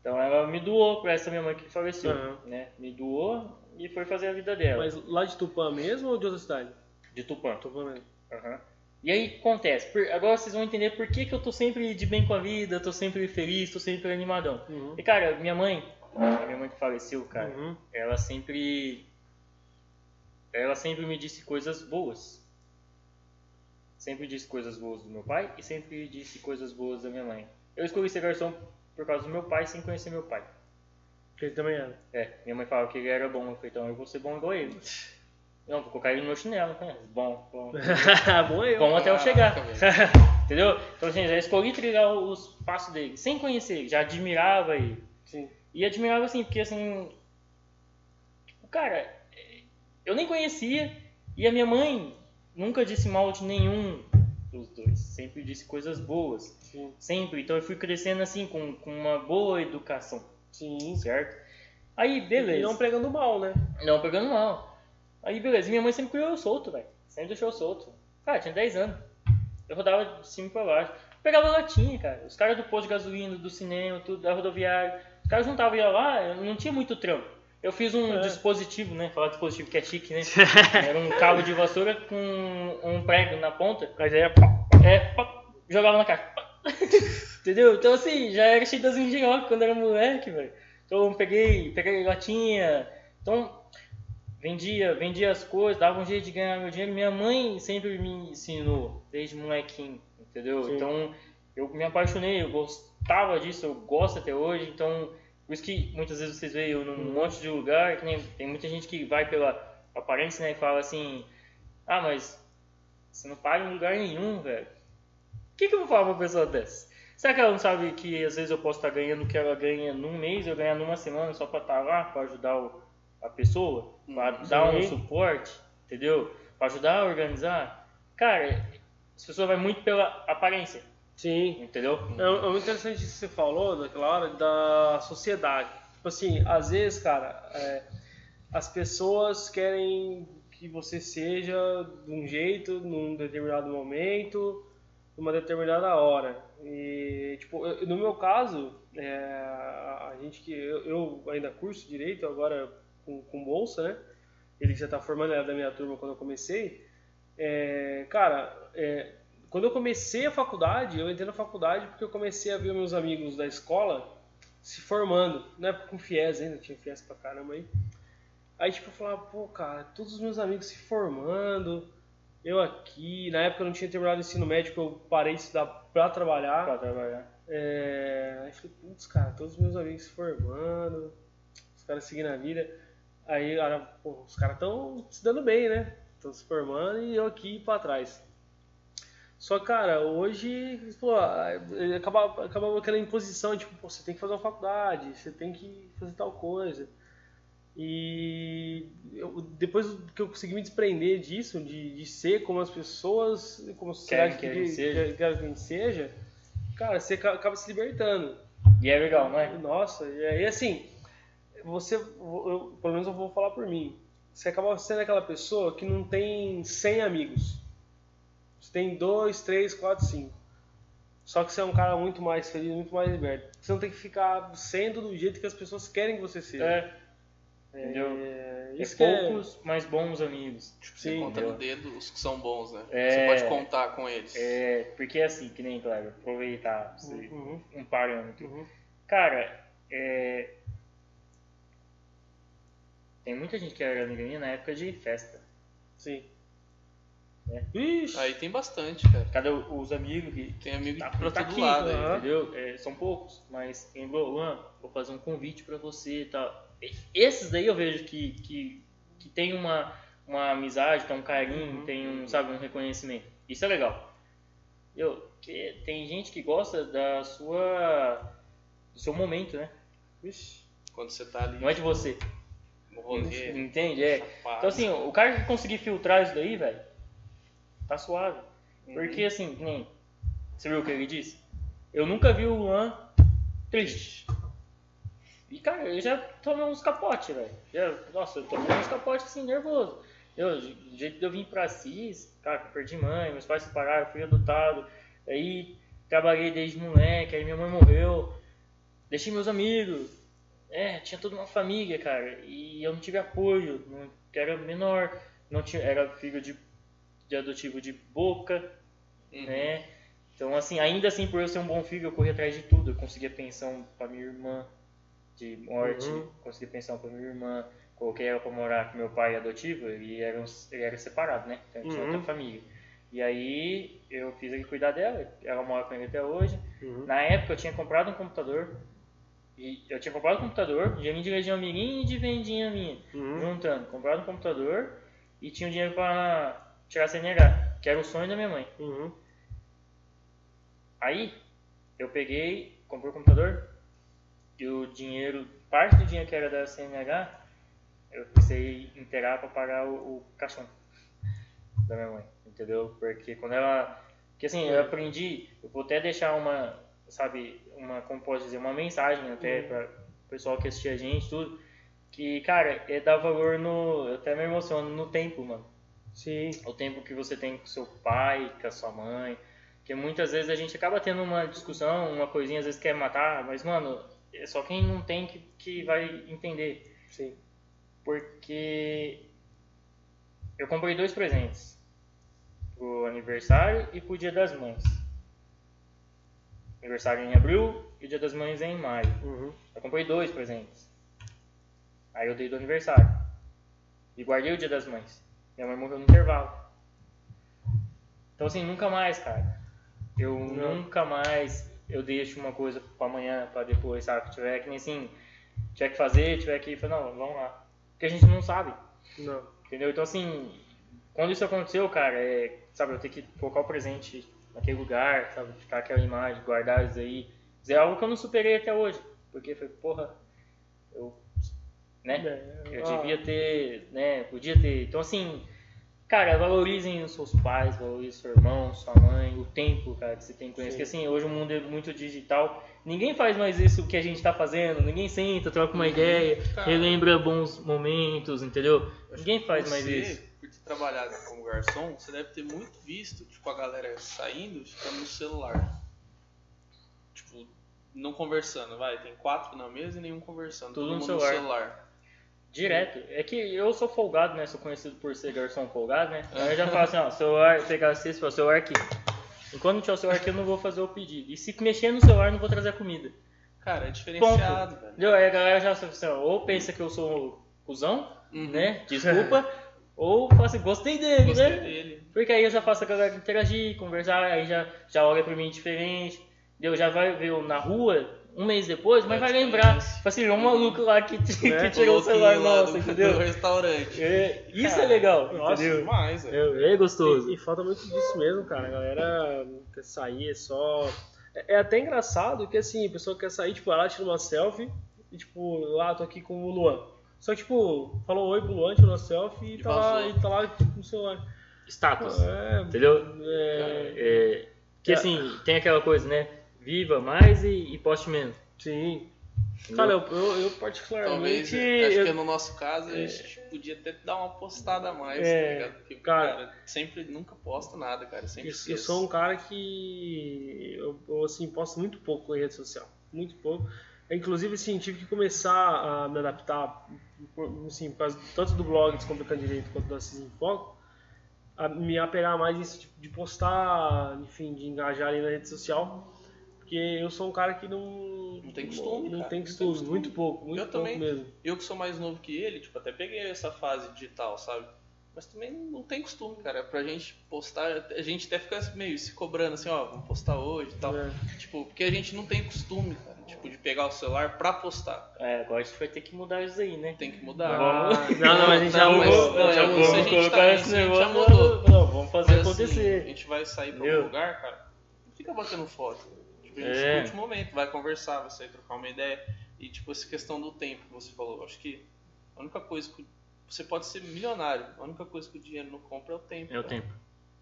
Então ela me doou pra essa minha mãe que faleceu, Uhum. né? Me doou e foi fazer a vida dela. Mas lá de Tupã mesmo ou de outra cidade? De Tupã. Tupã mesmo. Aham. E aí acontece, por- agora vocês vão entender por que, que eu tô sempre de bem com a vida, tô sempre feliz, tô sempre animadão. Uhum. E cara, minha mãe, a minha mãe que faleceu, cara, Uhum. ela sempre. Ela sempre me disse coisas boas. Sempre disse coisas boas do meu pai e sempre disse coisas boas da minha mãe. Eu escolhi ser garçom por causa do meu pai sem conhecer meu pai. Que ele também era. É, minha mãe falava que ele era bom, eu falei, então eu vou ser bom igual ele. Não, vou colocar ele no meu chinelo, né? Bom, bom. Bom é eu. Bom até eu chegar. Entendeu? Então, assim, já escolhi trilhar os passos dele, sem conhecer ele, já admirava ele. Sim. E admirava assim, porque assim. Cara, eu nem conhecia e a minha mãe nunca disse mal de nenhum pros dois. Sempre disse coisas boas. Sim. Sempre. Então eu fui crescendo assim, com, com uma boa educação, Sim. certo? Aí, beleza. E não pregando mal, né? Não pegando mal. Aí, beleza. Minha mãe sempre criou eu solto, velho. Sempre deixou eu solto. Cara, tinha 10 anos. Eu rodava de cima pra baixo. Pegava latinha, cara. Os caras do posto de gasolina, do cinema, tudo, da rodoviária. Os caras juntavam e ia lá, não tinha muito trampo. Eu fiz um É. dispositivo, né? Falar dispositivo que é chique, né? Era um cabo de vassoura com um prego na ponta. Mas aí é. É, pá, jogava na pá. Entendeu? Então assim, já era cheio das engenhocas quando era moleque, velho. Então peguei, peguei latinha. Então vendia, vendia as coisas, dava um jeito de ganhar meu dinheiro. Minha mãe sempre me ensinou, desde molequinho, entendeu? Sim. Então eu me apaixonei, eu gostava disso, eu gosto até hoje. Então, por isso que muitas vezes vocês veem eu num monte de lugar, que nem, tem muita gente que vai pela aparência, né, e fala assim, ah, mas você não paga em lugar nenhum, velho. O que, que eu vou falar pra uma pessoa dessa? Será que ela não sabe que às vezes eu posso estar ganhando o que ela ganha num mês, eu ganhar numa semana só pra estar lá, pra ajudar o- a pessoa, pra dar um suporte, entendeu? Pra ajudar a organizar? Cara, as pessoas vai muito pela aparência, Sim. entendeu? É, é muito interessante isso que você falou naquela hora da sociedade. Tipo assim, às vezes, cara, é, as pessoas querem que você seja de um jeito, num determinado momento, numa determinada hora. E, tipo, eu- no meu caso, é, a gente que. Eu, eu ainda curso direito, agora com, com bolsa, né? Ele já tá formando, era da minha turma quando eu comecei. É, cara, é, quando eu comecei a faculdade, eu entrei na faculdade porque eu comecei a ver meus amigos da escola se formando. Na época com FIES ainda, tinha FIES pra caramba aí. Aí tipo, eu falava, pô, cara, todos os meus amigos se formando, eu aqui. Na época eu não tinha terminado o ensino médio, eu parei de estudar pra trabalhar. Pra trabalhar. É, aí eu falei, putz, cara, todos os meus amigos se formando, os caras seguindo a vida. Aí, cara, pô, os caras estão se dando bem, né? Estão se formando e eu aqui pra trás. Só, cara, hoje, pô, acaba, acaba aquela imposição, tipo, pô, você tem que fazer uma faculdade, você tem que fazer tal coisa. E eu- depois que eu consegui me desprender disso, de, de ser como as pessoas, como a sociedade que a gente quer- seja. quer- quer que a gente seja, cara, você ca- acaba se libertando. E é legal, não é? Nossa, e aí assim, você, eu, pelo menos eu vou falar por mim, você acaba sendo aquela pessoa que não tem 100 amigos. Você tem 2, 3, 4, 5. Só que você é um cara muito mais feliz, muito mais liberto. Você não tem que ficar sendo do jeito que as pessoas querem que você seja. É, É, entendeu? é, é isso que é- poucos, mas bons amigos. Tipo, você Sim, conta entendeu? no dedo os que são bons, né? É. Você pode contar com eles. É, porque é assim, que nem, claro, aproveitar você- Uhum, um parâmetro. uhum. Cara, é... tem muita gente que era amiguinha na época de festa. Sim. É. Ixi, Aí tem bastante, cara. Cada os amigos que Tem amigo tá, pra tá todo aqui, lado aí. aham. entendeu? É, são poucos, mas lembrou, Luan, vou fazer um convite pra você e tal. Esses daí eu vejo que, que, que tem uma, uma amizade, tem um carinho, Uhum. tem um, sabe, um reconhecimento. Isso é legal. Eu, que tem gente que gosta da sua do seu momento, né? Ixi. Quando você tá ali Não é de você. no rolê. Entende? É. chapado. Então assim, o cara que conseguir filtrar isso daí, velho, tá suave. Uhum. Porque assim, que nem. Você viu o que ele disse? Eu nunca vi o Luan triste. E cara, eu já tomei uns capotes, velho. Nossa, eu tomei uns capotes assim, nervoso. Eu, do jeito de eu vim pra Assis, cara, perdi mãe, meus pais se separaram, fui adotado. Aí trabalhei desde moleque, aí minha mãe morreu. Deixei meus amigos. É, tinha toda uma família, cara. E eu não tive apoio. Não, era menor. Não tinha, era filho de, de adotivo de boca Uhum. né? Então, assim, ainda assim, por eu ser um bom filho, eu corri atrás de tudo. Eu consegui a pensão pra minha irmã de morte, Uhum. consegui pensão pra minha irmã, coloquei ela pra morar com meu pai adotivo, ele era, um- ele era separado, né? Então, tinha Uhum. outra família. E aí, eu fiz ele cuidar dela, ela mora com ele até hoje. Uhum. Na época, eu tinha comprado um computador, e eu tinha comprado um computador, dinheirinho de legião mirim e de vendinha minha Uhum. juntando, comprado um computador e tinha o dinheiro pra tirar a CNH, que era o sonho da minha mãe. Uhum. Aí eu peguei, comprei o computador e o dinheiro, parte do dinheiro que era da CNH, eu precisei inteirar pra pagar o, o caixão da minha mãe, entendeu? Porque quando ela Porque assim, eu aprendi, eu vou até deixar uma, sabe, uma, como posso dizer, uma mensagem até Uhum. para o pessoal que assistir a gente, tudo, que, cara, é dar valor no, eu até me emociono, no tempo, mano. Sim. O tempo que você tem com seu pai, com a sua mãe, porque muitas vezes a gente acaba tendo uma discussão, uma coisinha, às vezes quer matar, mas, mano, é só quem não tem que, que vai entender. Sim. Porque eu comprei dois presentes. Pro aniversário e pro dia das mães. Aniversário em abril e o dia das mães em maio. Uhum. Eu comprei dois presentes. Aí eu dei do aniversário. E guardei o dia das mães. Minha mãe morreu no intervalo. Então assim, nunca mais, cara. Eu Não. nunca mais eu deixo uma coisa pra amanhã, pra depois, sabe? Tiver que nem assim, tiver que fazer, tiver que. Falar, não, vamos lá. Porque a gente não sabe. Não. Entendeu? Então, assim, quando isso aconteceu, cara, é, sabe, eu tenho que colocar o presente naquele lugar, sabe, ficar aquela imagem, guardar isso aí. Isso é algo que eu não superei até hoje. Porque foi, porra, eu, né, É, eu ah, devia ter, né, podia ter. Então, assim, cara, valorizem os seus pais, valorizem seu irmão, sua mãe, o tempo, cara, que você tem com eles. Porque, assim, hoje o mundo é muito digital. Ninguém faz mais isso que a gente tá fazendo. Ninguém senta, troca uma ideia, Cara. relembra bons momentos, entendeu? Ninguém faz mais isso. por ter trabalhado como garçom, você deve ter muito visto, tipo, a galera saindo, ficando no celular. Tipo, não conversando, vai. Tem quatro na mesa e nenhum conversando. Tudo todo mundo celular. no celular. Direto. É que eu sou folgado, né? Sou conhecido por ser garçom folgado, né? Aí eu já falo assim, ó, celular, pegar assim, o celular aqui. Enquanto não tiver o celular aqui, eu não vou fazer o pedido. E se mexer no celular, eu não vou trazer a comida. Cara, é diferenciado, velho. Entendeu? Aí a galera já assim, ó, ou pensa que eu sou cuzão, Uhum. né? Desculpa. ou fala assim, gostei dele, Gostei né? dele. Porque aí eu já faço a galera interagir, conversar, aí já, já olha pra mim diferente. Entendeu? Já vai ver eu na rua um mês depois, mas É vai lembrar. Fala assim, um maluco lá que, que Né? tirou o celular nosso, entendeu? do restaurante. É, isso Cara, é legal, Nossa, entendeu? demais, velho. É, é gostoso. E, e falta muito disso mesmo, cara. A galera quer sair, é só. É, é até engraçado que assim, a pessoa quer sair, tipo, ela tira uma selfie e tipo, lá, tô aqui com o Luan. Só que, tipo, falou oi pro Luan, tirou uma selfie e, E tá lá, e tá lá tipo, no celular. Status, É, entendeu? é, É, que É. assim, tem aquela coisa, né? Viva mais e, e poste menos. sim. Cara, eu, eu, eu Talvez, particularmente. acho eu- que no nosso caso, a gente podia até dar uma postada a mais, É, tá ligado? Porque, cara- cara, sempre, nunca posta nada, cara. Sempre Eu, eu sou um cara que eu, eu, assim posto muito pouco em rede social, muito pouco. Inclusive assim tive que começar a me adaptar, por- assim, por causa tanto do blog Descomplicando Direito quanto da Cis em Foco, a me apegar mais nisso tipo, de postar, enfim, de engajar ali na rede social, porque eu sou um cara que não Não tem costume, não cara, tem não tem costume, costume. muito pouco, muito Eu pouco também. mesmo. Eu que sou mais novo que ele, tipo, até peguei essa fase digital, sabe? Mas também não tem costume, cara. Pra gente postar, a gente até fica meio se cobrando assim, ó, vamos postar hoje e tal. É. Tipo, porque a gente não tem costume, cara. Tipo, de pegar o celular pra postar. É, agora a gente vai ter que mudar isso aí, né? Tem que mudar. Ah, não, não, a gente já mas- mudou. não, já mudou. a gente colocar tá esse negócio, já mudou. Não, vamos fazer Mas, assim, acontecer. a gente vai sair pra Entendeu? algum lugar, cara, não fica batendo foto. A gente É. curte o momento, vai conversar, vai sair trocar uma ideia. E tipo, essa questão do tempo que você falou, acho que a única coisa que. Você pode ser milionário, a única coisa que o dinheiro não compra é o tempo. É o cara. tempo.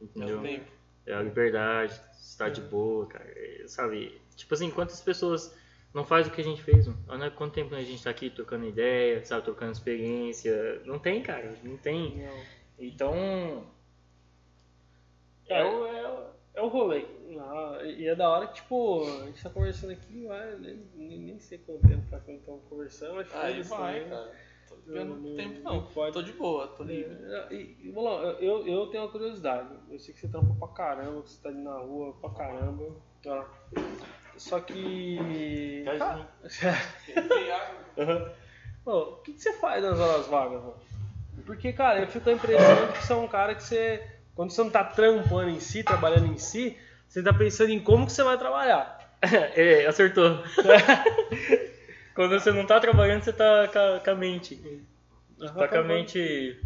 É Entendeu? o tempo. É a liberdade, estar de boa, cara. é, sabe? Tipo assim, quantas pessoas não fazem o que a gente fez, mano? Olha quanto tempo a gente tá aqui trocando ideia, sabe? Trocando experiência. Não tem, cara. Não tem. Não. Então. É é o, é o rolê. Ah, e é da hora que, tipo, a gente tá conversando aqui, vai, nem, nem, nem sei quanto tempo tá quando estamos conversando, mas Aí foda-se vai, também. cara. Tô não- tempo não não. pode. Tô de boa, tô livre. É, E, Bolão, eu, eu tenho uma curiosidade. Eu sei que você trampa pra caramba, que você tá ali na rua pra caramba. Ó. Só que. Cara, Pô, o que, que você faz nas horas vagas, mano? Porque, cara, eu fico com a impressão de que você é um cara que você. Quando você não tá trampando em si, trabalhando em si, você tá pensando em como que você vai trabalhar. é, acertou. Quando você não tá trabalhando, você tá com a, mente. tá com a mente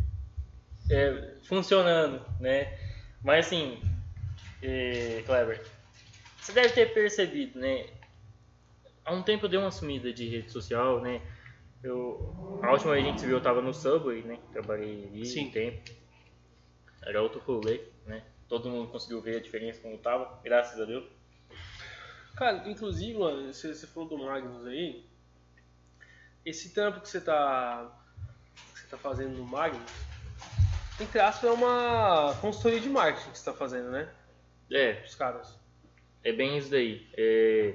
é, funcionando, né? Mas assim, é, Kleber, você deve ter percebido, né? Há um tempo eu dei uma sumida de rede social, né? Eu, a última vez que a gente se viu eu tava no Subway, né? Trabalhei ali Sim. um tempo. Era outro rolê, né? Todo mundo conseguiu ver a diferença como tava, graças a Deus. Cara, inclusive, mano, você, você falou do Magnus aí. Esse trampo que você tá. que você tá fazendo no Magnus, entre aspas, é uma consultoria de marketing que você tá fazendo, né? É, Os caras. É bem isso daí. É...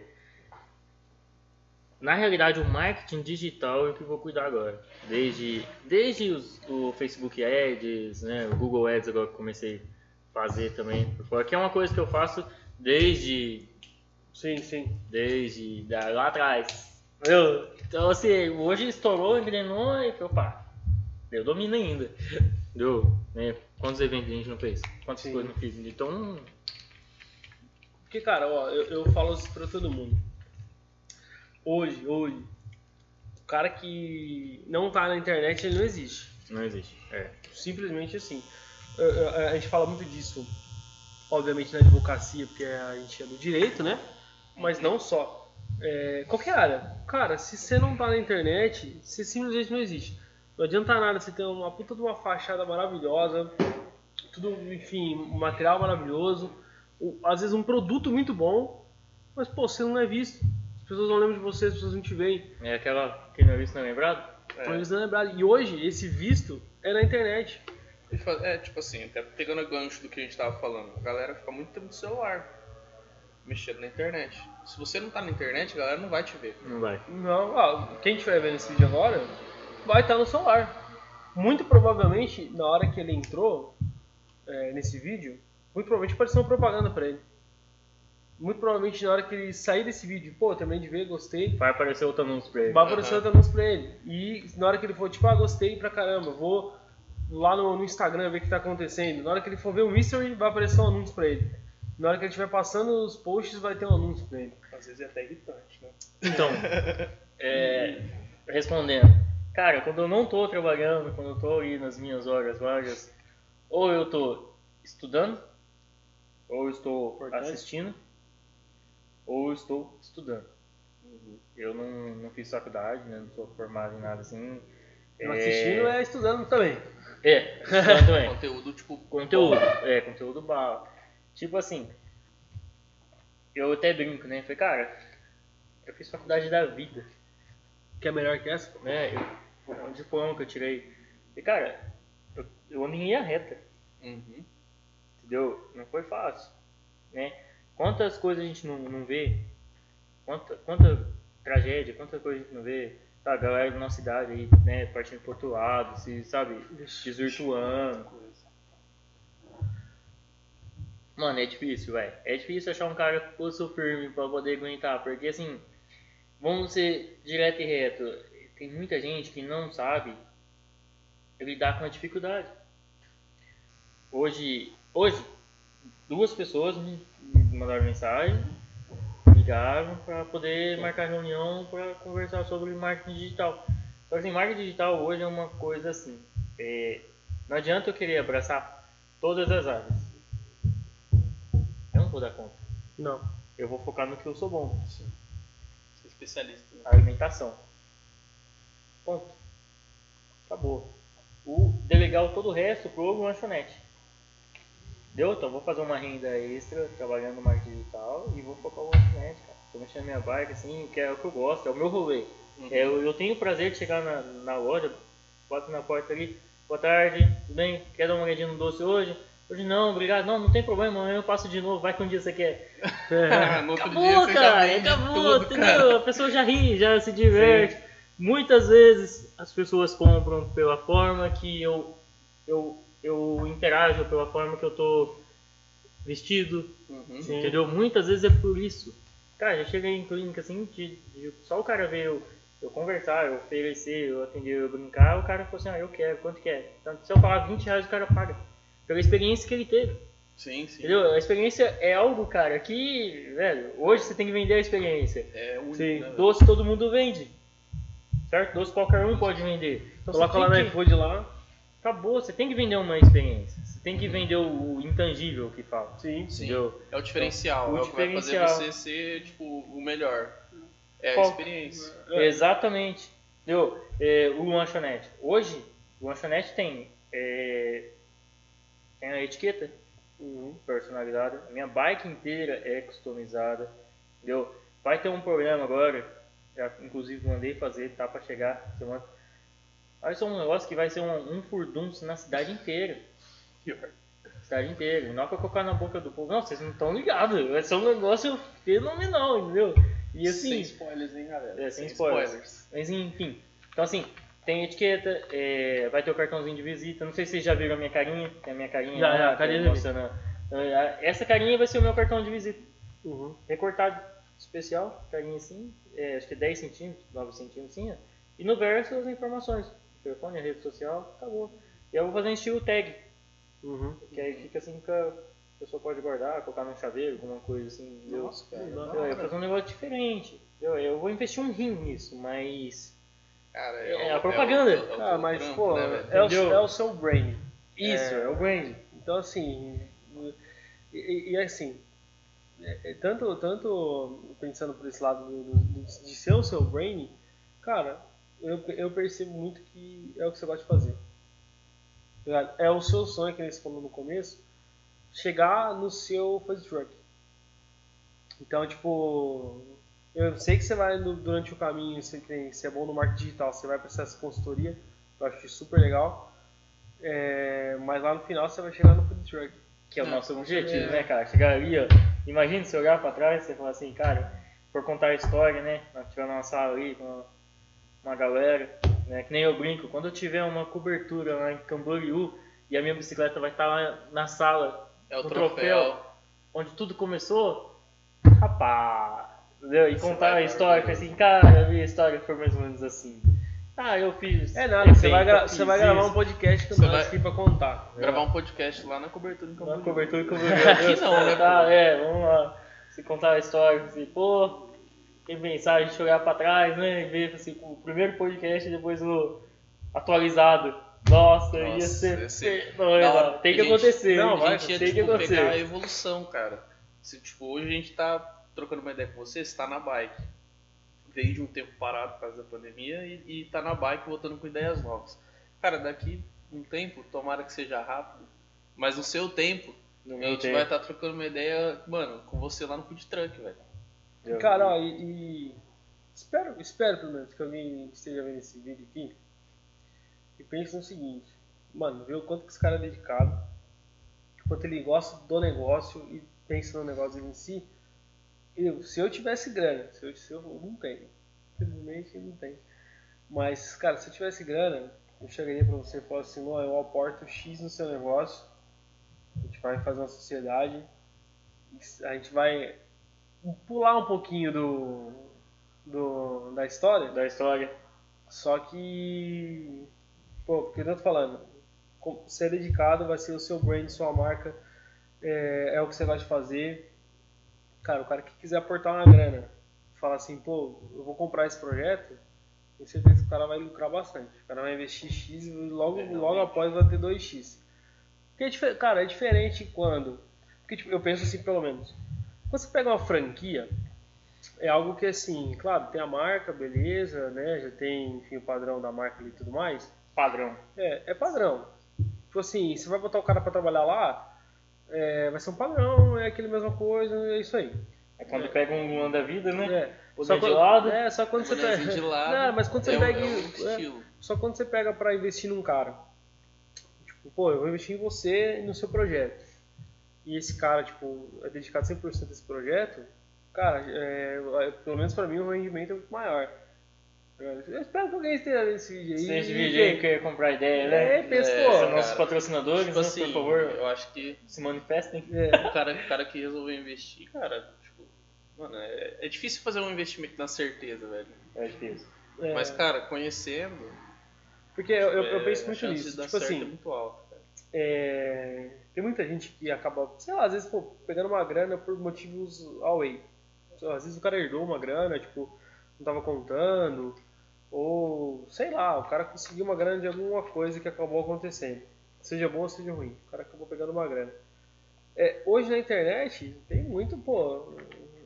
Na realidade, o marketing digital é o que eu vou cuidar agora. Desde, desde os, o Facebook Ads, né, o Google Ads agora que comecei a fazer também. por fora, Que é uma coisa que eu faço desde, Sim, sim. desde da- lá atrás. Eu, Então, assim, hoje estourou, engrenou e falei, opa, eu domino ainda. Deu, né? Quantos eventos a gente não fez? Quantas Sim. coisas não fiz? Então, Porque, cara, ó, eu, eu falo isso pra todo mundo. Hoje, hoje, o cara que não tá na internet, ele não existe. não existe. É. Simplesmente assim. A gente fala muito disso, obviamente, na advocacia, porque a gente é do direito, né? Mas não só. É, qualquer área. Cara, se você não tá na internet, você simplesmente não existe. Não adianta nada você ter uma puta de uma fachada maravilhosa, tudo, enfim, um material maravilhoso, o- às vezes um produto muito bom, mas pô, você não é visto. As pessoas não lembram de você, as pessoas não te veem. É aquela que não é visto, não é lembrado? Então eles não lembraram. E hoje, esse visto é na internet. É, tipo assim, até pegando o gancho do que a gente tava falando, a galera fica muito tempo no celular, mexendo na internet. Se você não tá na internet, a galera não vai te ver. Não vai. Não, ah, quem estiver vendo esse vídeo agora vai estar no celular. Muito provavelmente, na hora que ele entrou é, nesse vídeo, muito provavelmente apareceu uma propaganda pra ele. Muito provavelmente na hora que ele sair desse vídeo, pô, terminei de ver, gostei, Vai aparecer outro anúncio pra ele. vai aparecer outro anúncio pra ele. E na hora que ele for, tipo, ah, gostei pra caramba, vou lá no, no Instagram ver o que tá acontecendo. Na hora que ele for ver o mystery, vai aparecer um anúncio pra ele. Na hora que ele estiver passando os posts, vai ter um anúncio pra ele. Às vezes é até irritante, né? Então, é, respondendo. Cara, quando eu não tô trabalhando, quando eu tô aí nas minhas horas vagas, ou eu tô estudando, ou eu estou Importante. assistindo, ou eu estou estudando. Eu não, não fiz faculdade, né? Não sou formado em nada assim. Não assistindo é estudando também. É, estudando também. Conteúdo, tipo, Conteúdo, é, conteúdo bala. Tipo assim, eu até brinco, né? Falei, cara, eu fiz faculdade da vida, Que é melhor que essa? né? Eu, um diploma que eu tirei. E cara, eu, eu ando em linha reta, uhum. entendeu? Não foi fácil, né? Quantas coisas a gente não, não vê, quanta, quanta tragédia, quanta coisa a gente não vê, sabe? A galera da nossa idade aí, né, partindo pro outro lado, se, sabe, desvirtuando. Mano, é difícil, velho. É difícil achar um cara com pulso firme pra poder aguentar, porque assim, vamos ser direto e reto. Tem muita gente que não sabe lidar com a dificuldade. Hoje, hoje duas pessoas me mandaram mensagem, ligaram para poder marcar reunião para conversar sobre marketing digital. Só que assim, marketing digital hoje é uma coisa assim, é, não adianta eu querer abraçar todas as áreas. Eu não vou dar conta. Não. Eu vou focar no que eu sou bom, Ser especialista. Né? alimentação. Ponto. Acabou. O delegar todo o resto pro lanchonete. Deu? Então vou fazer uma renda extra trabalhando no marketing digital e vou focar no lanchonete, cara. Tô mexendo minha bike assim, que é o que eu gosto, é o meu rolê. Uhum. É, eu, eu tenho o prazer de chegar na, na loja, bato na porta ali, boa tarde, tudo bem? Quer dar uma olhadinha no doce hoje? Hoje não, obrigado. Não, não tem problema, amanhã eu passo de novo, vai que um dia você quer. no outro dia Acabou, você cara, acabou, tudo, entendeu? cara. A pessoa já ri, já se diverte. Muitas vezes as pessoas compram pela forma que eu, eu, eu interajo, pela forma que eu tô vestido, Uhum. Sim. entendeu? Muitas vezes é por isso. Cara, já cheguei em clínica assim, de, de- só o cara ver eu, eu conversar, eu oferecer, eu atender, eu brincar, o cara falou assim, ah, eu quero, quanto quer? Então, se eu falar 20 reais, o cara paga. Pela experiência que ele teve. Sim, sim. Entendeu? A experiência é algo, cara, que, velho, hoje você tem que vender a experiência. É único, Sim. né? Doce todo mundo vende. Certo? Doce qualquer um pode vender. Então Coloca lá no que... iFood lá. Acabou, você tem que vender uma experiência. Você tem que vender o intangível que fala. Sim. Sim. Entendeu? É o diferencial, O é o que vai fazer diferencial. você ser, tipo, o melhor. É a Qual- experiência. Exatamente. Entendeu? É, o lanchonete. Hoje, o lanchonete tem é, tem a etiqueta Uhum. personalizada. A minha bike inteira é customizada. Entendeu? Vai ter um programa agora. Já, inclusive mandei fazer, tá pra chegar semana. Vai ser um negócio que vai ser um, um furdunço na cidade inteira. Pior. Cidade inteira. Não é pra colocar na boca do povo. Não, vocês não estão ligados. Vai ser um negócio fenomenal, entendeu? E assim. Sem spoilers, hein, galera? É, sem spoilers. Mas enfim. Então assim, tem etiqueta, é, vai ter o cartãozinho de visita. Não sei se vocês já viram a minha carinha. Tem a minha carinha Já, já, carinha mostrando. É, Essa carinha vai ser o meu cartão de visita. Uhum. Recortado especial, carinha assim, é, acho que 10 centímetros, 9 centímetros assim, ó. E no verso as informações. Telefone, rede social, acabou. E eu vou fazer em estilo tag, Uhum. que aí fica assim que a pessoa pode guardar, colocar num chaveiro, alguma coisa assim. Nossa, cara. Não, Eu, vou fazer um negócio diferente. Eu, eu vou investir um rim nisso, mas. Cara, É o- a propaganda. é o- é o Ah, mas, trampo, pô, né, é o, Entendeu? é o seu brain. Isso, é, o brand. Então, assim, e, e- e assim, é- é tanto, tanto pensando por esse lado do- do- do- de ser o seu brain, cara, eu, eu percebo muito que é o que você gosta de fazer. É o seu sonho, que nem você falou no começo, chegar no seu food truck. Então, tipo, eu sei que você vai no- durante o caminho, você, tem, você é bom no marketing digital, você vai precisar dessa consultoria, eu acho isso super legal. É, mas lá no final você vai chegar no food truck. Que é o Não, nosso objetivo, certeza. né, cara? Chegar ali, ó. Imagina se olhar pra trás e falar assim, cara, por contar a história, né? Nós tivemos uma sala ali com uma, galera, né? Que nem eu brinco, quando eu tiver uma cobertura lá em Camboriú e a minha bicicleta vai estar lá na sala, É o no troféu. onde tudo começou, rapaz, entendeu? E Você contar a história, assim, cara, a minha história foi mais ou menos assim. Ah, eu fiz. É nada, você vai, gra- eu você vai gravar isso. um podcast que Você nós vai- aqui pra contar. Gravar um podcast lá na cobertura em Na Camboriú. cobertura e Aqui não, né, Tá, é, vamos lá. Se contar a história, assim, pô, quem pensar a gente olhar pra trás, né? E ver assim, o primeiro podcast e depois o atualizado. Nossa, ia Nossa, ser. ia ser Não, da hora. tem que gente- acontecer. não, vai, gente ia, tem que tipo, acontecer. pegar a evolução, cara. Se, tipo, hoje a gente tá trocando uma ideia com você, você tá na bike. Veio de um tempo parado por causa da pandemia e, e tá na bike voltando com ideias novas. Cara, daqui um tempo, tomara que seja rápido, mas no seu tempo, No a gente tempo. vai estar trocando uma ideia, mano, com você lá no food truck, velho. Eu- Cara, ó, e, e espero, espero pelo menos que alguém esteja vendo esse vídeo aqui e pense no seguinte, mano, vê o quanto que esse cara é dedicado, o quanto ele gosta do negócio e pensa no negócio em si. Eu, se eu tivesse grana, se eu, se eu não tenho, infelizmente não tenho. Mas, cara, se eu tivesse grana, eu chegaria pra você e falaria assim, não, eu aporto X no seu negócio, a gente vai fazer uma sociedade, a gente vai pular um pouquinho do, do da história, Da história. só que, pô, porque eu tô falando, ser dedicado vai ser o seu brand, sua marca, é, é o que você vai fazer. Cara, o cara que quiser aportar uma grana, falar assim, pô, eu vou comprar esse projeto, tenho certeza que o cara vai lucrar bastante. O cara vai investir X e logo, É, logo após vai ter 2X. Porque, é cara, é diferente quando... Porque tipo, eu penso assim, pelo menos, você pega uma franquia, é algo que assim, claro, tem a marca, beleza, né? Já tem, enfim, o padrão da marca ali e tudo mais. Padrão. É, é padrão. Tipo assim, você vai botar o cara pra trabalhar lá, é, vai ser um padrão, é aquele mesma coisa, é isso aí. É quando pega um Luan da vida, né? É. Poder Só de quando- lado. É, só quando você pega. de lado. Não, mas quando você é, pega. é o é, só quando você pega pra investir num cara. Tipo, pô, eu vou investir em você e no seu projeto. E esse cara, tipo, é dedicado 100% a esse projeto, cara, é, é, pelo menos pra mim o rendimento é muito maior. Eu espero que alguém esteja vendo esse vídeo aí. Se esse vídeo aí quer comprar ideia, É, né? É, pô. São cara. nossos patrocinadores, Tipo né? assim, por favor, eu acho que se manifestem. É. o cara, o cara que resolveu investir, cara, tipo, mano, é, é difícil fazer um investimento na certeza, velho. É difícil. É, Mas, cara, conhecendo, porque eu, eu, eu é, penso a muito nisso. Tipo certo é assim, muito cara. É, tem muita gente que acaba, sei lá, às vezes, pô, pegando uma grana por motivos away. Às vezes o cara herdou uma grana, tipo, não tava contando, ou sei lá, o cara conseguiu uma grana de alguma coisa que acabou acontecendo. Seja bom ou seja ruim, o cara acabou pegando uma grana. É, hoje na internet tem muito, pô.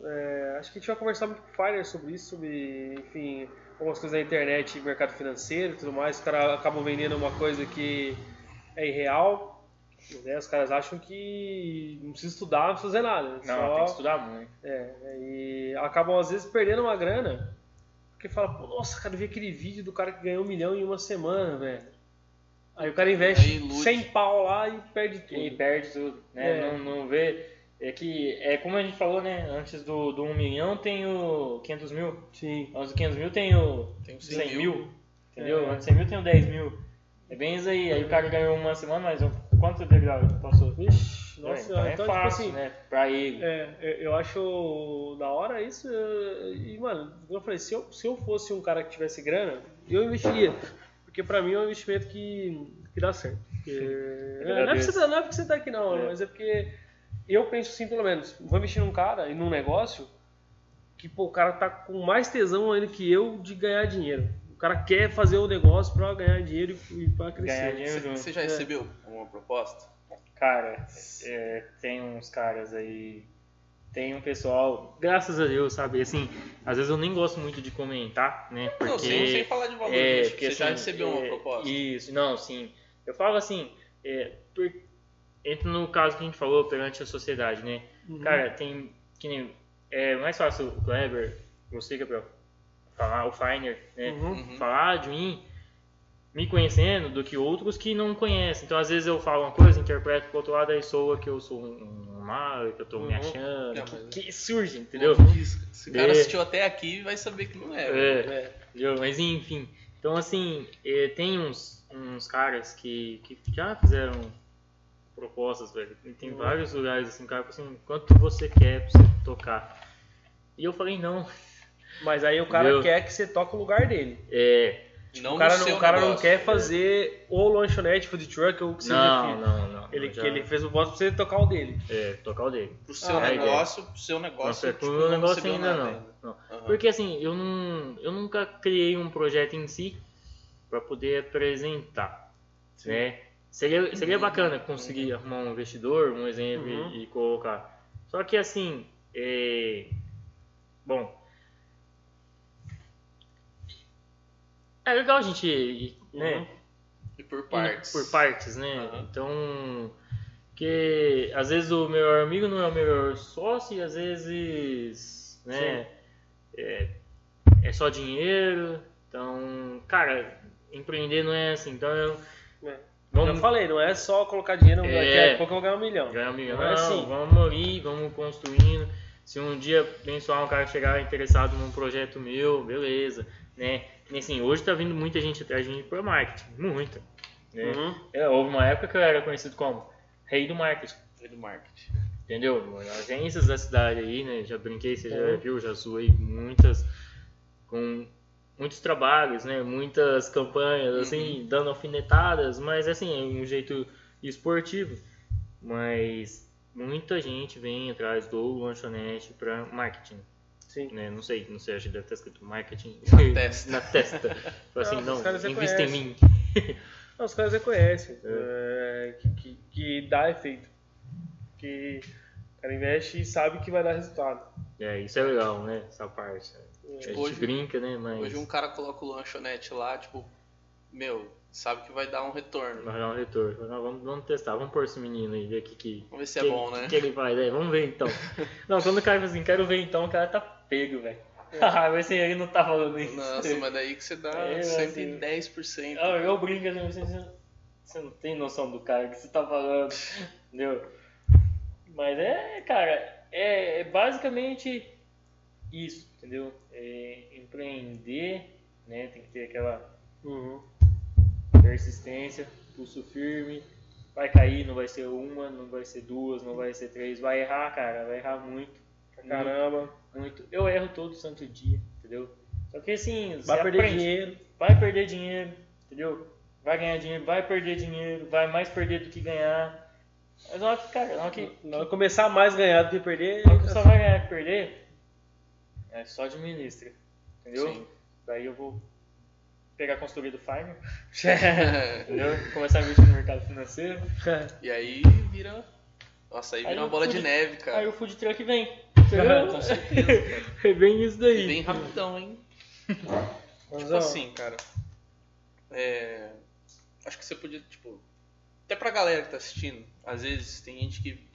é, acho que a gente vai conversar muito com o Fire sobre isso, sobre, enfim, algumas coisas na internet, mercado financeiro e tudo mais. Os caras acabam vendendo uma coisa que é irreal. né, os caras acham que não precisa estudar, não precisa fazer nada. Não, só- tem que estudar muito. É, e acabam às vezes perdendo uma grana, porque fala, pô, nossa, cara, eu vi aquele vídeo do cara que ganhou um milhão em uma semana, velho. Aí o cara Aí investe ilude. 100 pau lá e perde tudo. E perde tudo, né? É. Não, não vê. É que, é como a gente falou, né? Antes do, do 1 milhão tem o 500 mil. Sim. Antes do 500 mil tem o Tem o 100, 100 mil. mil. Entendeu? É. Antes do 100 mil tem o 10 mil. É bem isso aí. Aí o cara ganhou uma semana, mas quanto degrau ele passou? Vixe, nossa, então é então, fácil, tipo assim, né? Pra ele. É, eu- acho da hora isso. E, mano, eu falei, se eu, se eu fosse um cara que tivesse grana, eu investiria. Porque pra mim é um investimento que, que dá certo. Porque- não, é porque você, tá- não é porque você tá aqui, não, É. mas é porque eu penso assim, pelo menos, vou investir num cara e num negócio que pô, o cara tá com mais tesão ainda que eu de ganhar dinheiro. O cara quer fazer o negócio pra ganhar dinheiro e, pra crescer. Ganhar dinheiro Você, você já recebeu uma proposta? Cara, é, tem uns caras aí. Tem um pessoal, graças a Deus, sabe? Assim, às vezes eu nem gosto muito de comentar, né? Porque. Não, sem, sem falar de valor, É, porque, você já assim, recebeu uma é, proposta? Isso, não, sim. Eu falo assim, é, por- entra no caso que a gente falou perante a sociedade, né? Uhum. Cara, tem. Que nem, é mais fácil o Kleber, você, Gabriel, falar, o Finer, né? Uhum. Uhum. Falar de mim, me conhecendo, do que outros que não conhecem. Então, às vezes eu falo uma coisa, interpreto pro outro lado, aí soa que eu sou um, um mal, que eu tô me Uhum. achando. Não, que, mas- que surge, entendeu? Se o cara É. assistiu até aqui, vai saber que não é. velho. É. É. Entendeu? Mas enfim. Então assim, eh, tem uns, uns caras que, que já fizeram propostas, velho. E Tem Uhum. vários lugares assim, cara, assim, quanto você quer pra você tocar? E eu falei, não. Mas aí o cara Entendeu? quer que você toque o lugar dele. É. Não o cara, não, o cara não quer fazer ou lanchonete, food truck ou o que seja. Não, não, não. Ele, já- ele fez o voto pra você tocar o dele. É, tocar o dele. Pro seu Ah, negócio, pro seu negócio. Nossa, tipo, pro meu negócio ainda não. não. Aham. Porque assim, eu não. Eu nunca criei um projeto em si pra poder apresentar. Né? Seria, seria bacana conseguir arrumar um investidor, um exemplo, Uhum. e, e colocar. Só que assim, é... bom. É legal a gente né? Uhum. E por partes. por partes, né? Aham. Então, que às vezes o melhor amigo não é o melhor sócio e às vezes, né? É, é só dinheiro. Então, cara, empreender não é assim. Então, eu, É. vamos Eu falei, não é só colocar dinheiro, É. daqui a pouco eu vou ganhar um milhão. ganhar um milhão. Não é Não, assim. vamos ali, vamos construindo. Se um dia abençoar um cara chegar interessado num projeto meu, beleza, né? E assim, hoje tá vindo muita gente atrás de mim por marketing, muita. Né? Uhum. É, houve uma época que eu era conhecido como rei do marketing, Rei do marketing. entendeu? Agências da cidade aí, né? Já brinquei, você já Uhum. viu, já zoei muitas, com muitos trabalhos, né? Muitas campanhas, assim, dando alfinetadas, mas assim, é um jeito esportivo. Mas muita gente vem atrás do lanchonete para marketing. Sim. Né? Não sei, não sei, acho que deve estar escrito marketing Na testa. na testa. Fala assim, Não, não, invista em mim. Não, os caras já conhecem. é, que, que, que dá efeito. Que o cara investe e sabe que vai dar resultado. É, isso é legal, né? Essa parte. a gente Tipo, hoje- brinca, né? Mas Hoje um cara coloca o lanchonete lá, tipo, meu, sabe que vai dar um retorno. vai dar um retorno. "Não, vamos, vamos testar, vamos pôr esse menino aí, ver o que, que, Vamos ver se é que- bom, né? que ele vai, né? Vamos ver então. não, quando o cara fala assim, quero ver então, o cara tá pego, velho. Ah, mas assim, ele não tá falando isso. Nossa, mas daí que você dá É, mas assim- 110%. Ah, eu brinco assim, você, você- não tem noção do cara que você tá falando, entendeu? Mas é, cara, é, é basicamente isso, entendeu? É empreender, né? Tem que ter aquela Uhum. persistência, pulso firme. Vai cair, não vai ser uma, não vai ser duas, não vai ser três. Vai errar, cara, vai errar muito. Pra caramba. Muito. Eu erro todo santo dia, entendeu? Só que assim, você Vai perder aprende. dinheiro. Vai perder dinheiro, entendeu? Vai ganhar dinheiro, vai perder dinheiro, vai mais perder do que ganhar. Mas na hora que, cara, na hora que, Na hora que começar a mais ganhar do que perder. na hora que só vai ganhar que perder, é só administra, entendeu? Sim. Daí eu vou pegar a consultoria do Farmer, entendeu? Começar a investir no mercado financeiro. e aí vira. Nossa, aí Aí vira uma eu bola fui- de neve, cara. Aí o food truck vem, entendeu? Com certeza. É bem isso E daí. bem rapidão, hein? Tipo Mas, ó, assim, cara. É... Acho que você podia, tipo. até pra galera que tá assistindo, às vezes tem gente que.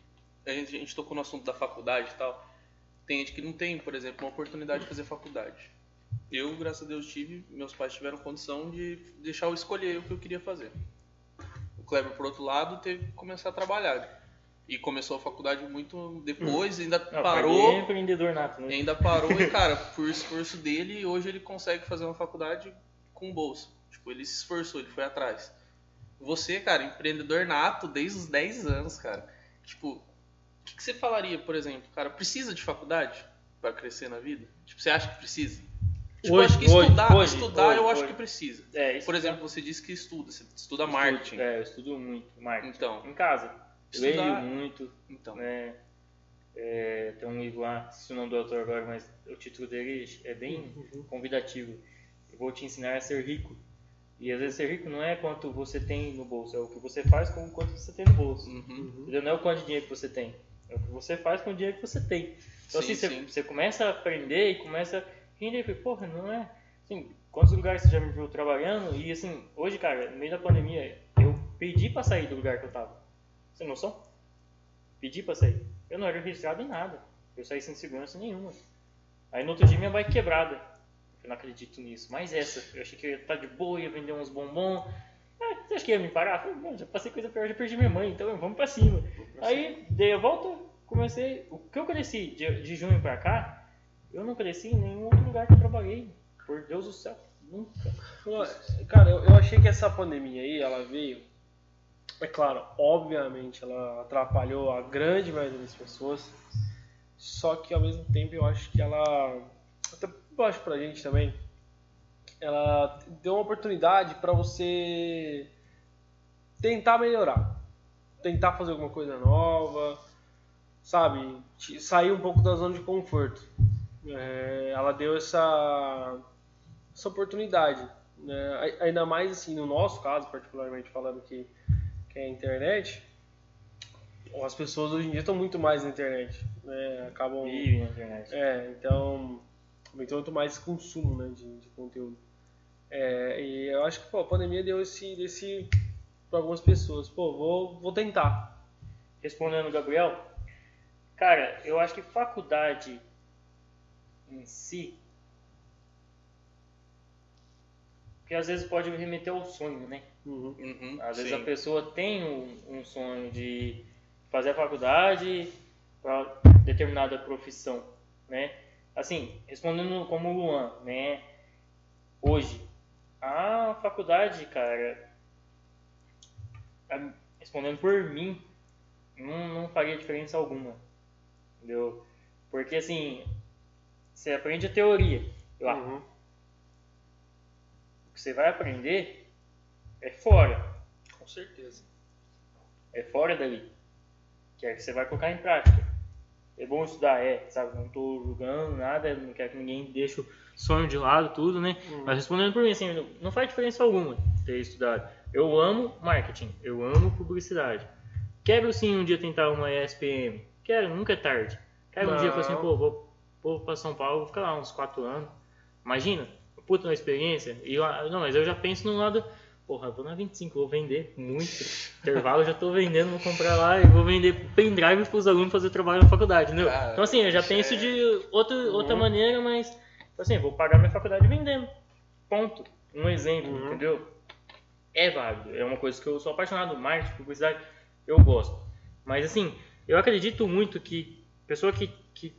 A gente, a gente tocou no assunto da faculdade e tal. Tem gente que não tem, por exemplo, uma oportunidade de fazer faculdade. Eu, graças a Deus, tive, meus pais tiveram condição de deixar eu escolher o que eu queria fazer. O Kleber, por outro lado, teve que começar a trabalhar. E começou a faculdade muito depois, ainda Não, parou. empreendedor nato, né? ainda parou e, cara, por esforço dele, hoje ele consegue fazer uma faculdade com bolsa. Tipo, ele se esforçou, ele foi atrás. Você, cara, empreendedor nato desde os 10 anos, cara. Tipo, o que, que você falaria, por exemplo, cara, precisa de faculdade pra crescer na vida? Tipo, você acha que precisa? Tipo, eu Hoje, acho que hoje, estudar, hoje, estudar eu acho que precisa. É, Por exemplo, você disse que estuda, você estuda eu marketing. estudo- é, eu estudo muito marketing. Então. Em casa. Estudar- Leio muito, Então, né? É, tem um livro lá, se o nome do autor agora, mas o título dele é bem convidativo. Eu vou te ensinar a ser rico. E às vezes ser rico não é quanto você tem no bolso, é o que você faz com o quanto você tem no bolso. uhum. Não é o quanto de dinheiro que você tem, é o que você faz com o dinheiro que você tem. Então Sim, assim, você, sim. você começa a aprender e começa a entender, e fala, porra, não é... Assim, quantos lugares você já me viu trabalhando? E assim, hoje, cara, no meio da pandemia, eu pedi pra sair do lugar que eu tava. Você tem noção? Pedi pra sair. Eu não era registrado em nada. Eu saí sem segurança nenhuma. Aí no outro dia minha bike quebrada. Eu não acredito nisso. Mas essa, eu achei que eu ia estar de boa, ia vender uns bombons. Ah, você acha que ia me parar? Eu falei, não, já passei coisa pior, já perdi minha mãe, então vamos pra cima. Aí dei a volta, comecei. O que eu cresci de, de junho pra cá, eu não cresci em nenhum outro lugar que eu trabalhei. Por Deus do céu, nunca. Cara, eu, eu achei que essa pandemia aí, ela veio. É claro, obviamente, ela atrapalhou a grande maioria das pessoas. Só que ao mesmo tempo eu acho que ela. Até eu acho pra gente também. Ela deu uma oportunidade pra você tentar melhorar. Tentar fazer alguma coisa nova. Sabe? Sair um pouco da zona de conforto. É, ela deu essa essa oportunidade. Né? Ai- Ainda mais assim, no nosso caso, particularmente falando que, que é a internet, as pessoas hoje em dia estão muito mais na internet. Né? Acabam. Vive na internet. É, então aumentou muito mais esse consumo né, de, de conteúdo. É, e eu acho que pô, a pandemia deu esse, esse para algumas pessoas. Pô, vou, vou tentar. Respondendo o Gabriel, cara, eu acho que faculdade em si. Porque às vezes pode remeter ao sonho, né? Uhum. Uhum, Às vezes sim. a pessoa tem um, um sonho de fazer a faculdade para determinada profissão, né? Assim, respondendo como o Luan, né? Hoje, a faculdade, cara, respondendo por mim, não, não faria diferença alguma, entendeu? Porque assim, você aprende a teoria lá, Uhum. o que você vai aprender é fora, Com certeza. é fora dali, que é que você vai colocar em prática. É bom estudar, é, sabe? Não tô julgando nada, não quero que ninguém deixe o sonho de lado, tudo, né? Mas respondendo por mim, assim, não- não faz diferença alguma ter estudado. Eu amo marketing, eu amo publicidade. Quero sim um dia tentar uma ESPM. Quero, nunca é tarde. Quero um dia falar assim, Não. pô, vou, vou pra São Paulo, vou ficar lá uns 4 anos. Imagina, puta uma experiência. E não, mas eu já penso no lado, porra, vou na 25, vou vender muito. Intervalo já tô vendendo, vou comprar lá e vou vender pendrive pros alunos fazer trabalho na faculdade, entendeu? Cara, então assim, eu já isso penso é- de outra, outra Uhum. maneira, mas assim, vou pagar minha faculdade vendendo. Ponto. Um exemplo, Uhum. entendeu? É válido. É uma coisa que eu sou apaixonado. Marketing, publicidade, eu gosto. Mas assim, eu acredito muito que pessoa que, que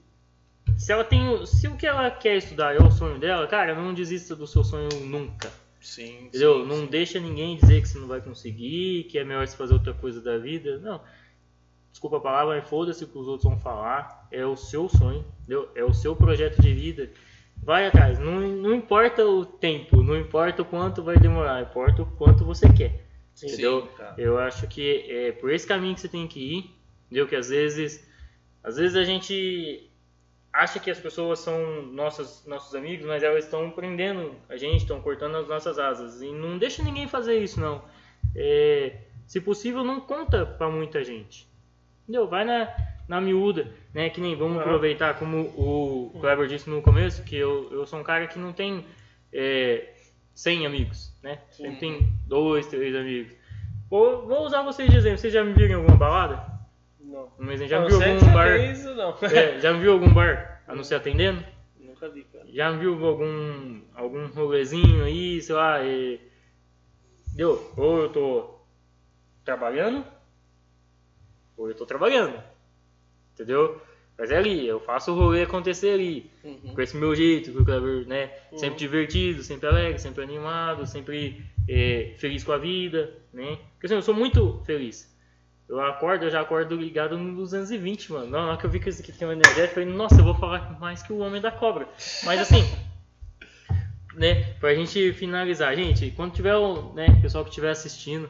se ela tem, o- se o que ela quer estudar é o sonho dela, cara, não desista do seu sonho nunca. Sim, Entendeu? sim, não sim. deixa ninguém dizer que você não vai conseguir, que é melhor você fazer outra coisa da vida. Não. Desculpa a palavra, mas foda-se o que os outros vão falar. É o seu sonho, entendeu? É o seu projeto de vida. Vai atrás. Não, não importa o tempo, não importa o quanto vai demorar, importa o quanto você quer. Sim, entendeu? cara. Eu acho que é por esse caminho que você tem que ir, entendeu? Que às vezes, às vezes a gente acha que as pessoas são nossas, nossos amigos, mas elas estão prendendo a gente, estão cortando as nossas asas. E não deixa ninguém fazer isso, não. É, se possível, não conta pra muita gente. Entendeu? Vai na, na miúda, né? Que nem vamos aproveitar, como o Kleber disse no começo, que eu, eu sou um cara que não tem é, 100 amigos, né? Sempre tem dois, três amigos. Vou, vou usar vocês de exemplo. Vocês já me viram em alguma balada? Não. Exemplo, já Não, viu algum bar? isso, não. É, já viu algum bar anunciar atendendo? Nunca vi, cara. Já viu algum, algum rolezinho aí, sei lá, e... Deu, ou eu tô trabalhando, ou eu tô trabalhando, entendeu? Mas é ali, eu faço o rolê acontecer ali, Uhum. com esse meu jeito, com o Kleber, né? Uhum. Sempre divertido, sempre alegre, sempre animado, sempre é, feliz com a vida, né? Porque assim, eu sou muito feliz. Eu acordo, eu já acordo ligado no 220, mano. Na hora que eu vi que esse aqui tem uma energética, eu falei, nossa, eu vou falar mais que o Homem da Cobra. Mas assim, né, pra gente finalizar, gente, quando tiver o né, pessoal que estiver assistindo,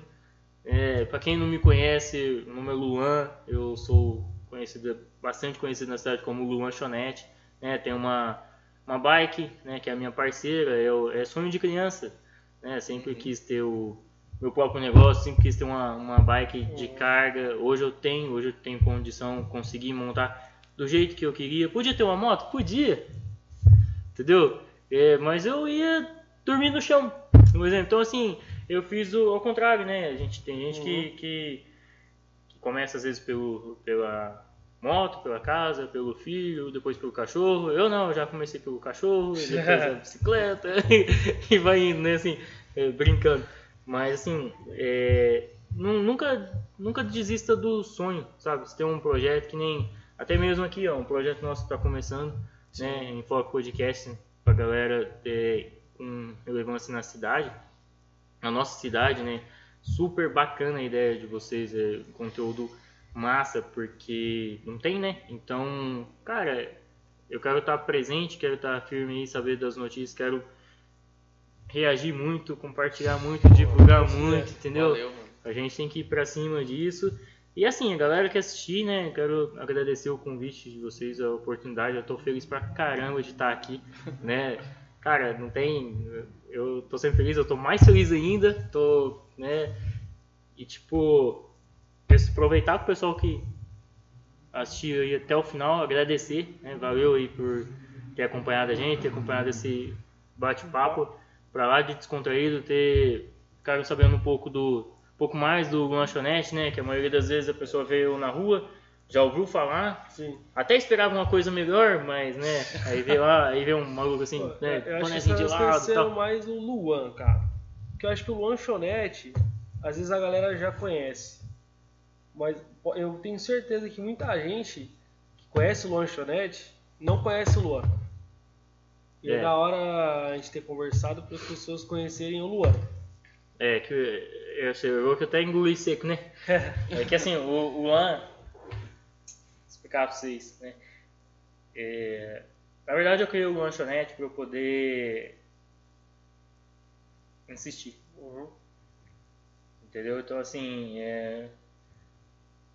é, pra quem não me conhece, meu nome é Luan, eu sou conhecido, bastante conhecido na cidade como Luan Chonete, né, tem uma, uma bike, né, que é a minha parceira, é, o- é sonho de criança, né, sempre quis ter o meu próprio negócio, sempre quis ter uma, uma bike de carga, hoje eu tenho, hoje eu tenho condição, consegui montar do jeito que eu queria, podia ter uma moto? Podia, entendeu? É, mas eu ia dormir no chão, por exemplo. Então, assim, eu fiz o, ao contrário, né? A gente tem gente que, que, que começa às vezes pelo, pela moto, pela casa, pelo filho, depois pelo cachorro. Eu não, eu já comecei pelo cachorro, depois a bicicleta e vai indo, né? Assim, é, brincando. Mas, assim, é, nu- nunca, nunca desista do sonho, sabe? Você tem um projeto que nem. Até mesmo aqui, ó, um projeto nosso que está começando, né? Em Foco Podcast, pra galera ter com relevância na cidade, na nossa cidade, né? Super bacana a ideia de vocês, é, conteúdo massa, porque não tem, né? Então, cara, eu quero estar presente, quero estar firme aí, saber das notícias, quero reagir muito, compartilhar muito, divulgar muito, entendeu? Valeu. A gente tem que ir pra cima disso. E assim, a galera que assistir, né? Quero agradecer o convite de vocês, a oportunidade. Eu tô feliz pra caramba de estar aqui, né? Cara, não tem. Eu tô sempre feliz, eu tô mais feliz ainda. Tô, né? E tipo, aproveitar o pessoal que assistiu aí até o final, agradecer, né? Valeu aí por ter acompanhado a gente, ter acompanhado esse bate-papo pra lá de descontraído, ter ficado sabendo um pouco do um pouco mais do lanchonete, né? Que a maioria das vezes a pessoa eu na rua, já ouviu falar, Sim. até esperava uma coisa melhor, mas né, aí vê lá, aí vê um maluco assim, né, eu acho que de lado tal. mais o Luan, cara. Porque eu acho que o lanchonete, às vezes a galera já conhece. Mas eu tenho certeza que muita gente que conhece o lanchonete não conhece o Luan. E é, É. da hora a gente ter conversado para as pessoas conhecerem o Luan. É, que eu eu que até engoli seco, né? É que assim, o, o Luan, vou explicar pra vocês, né? É, na verdade eu criei o lanchonete para eu poder insistir. Uhum. Entendeu? Então, assim, é...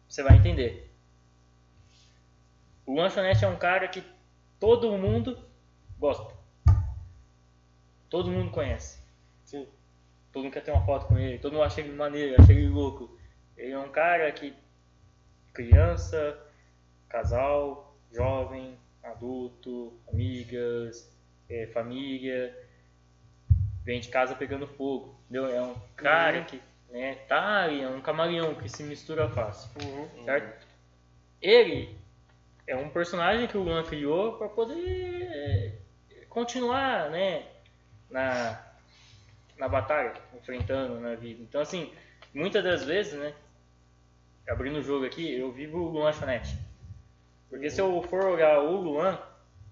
você vai entender. O lanchonete é um cara que todo mundo gosta. Todo mundo conhece. Sim. Todo mundo quer ter uma foto com ele. Todo mundo acha ele maneiro, acha ele louco. Ele é um cara que criança, casal, jovem, adulto, amigas, é, família, vem de casa pegando fogo. Entendeu? É um cara Uhum. que né, tá ali, é um camaleão que se mistura fácil. Uhum. Certo? Ele é um personagem que o Luan criou para poder é, continuar, né, na, na batalha, enfrentando na vida. Então, assim, muitas das vezes, né, abrindo o jogo aqui, eu vivo o Luan Chonete. Porque se eu for olhar o Luan,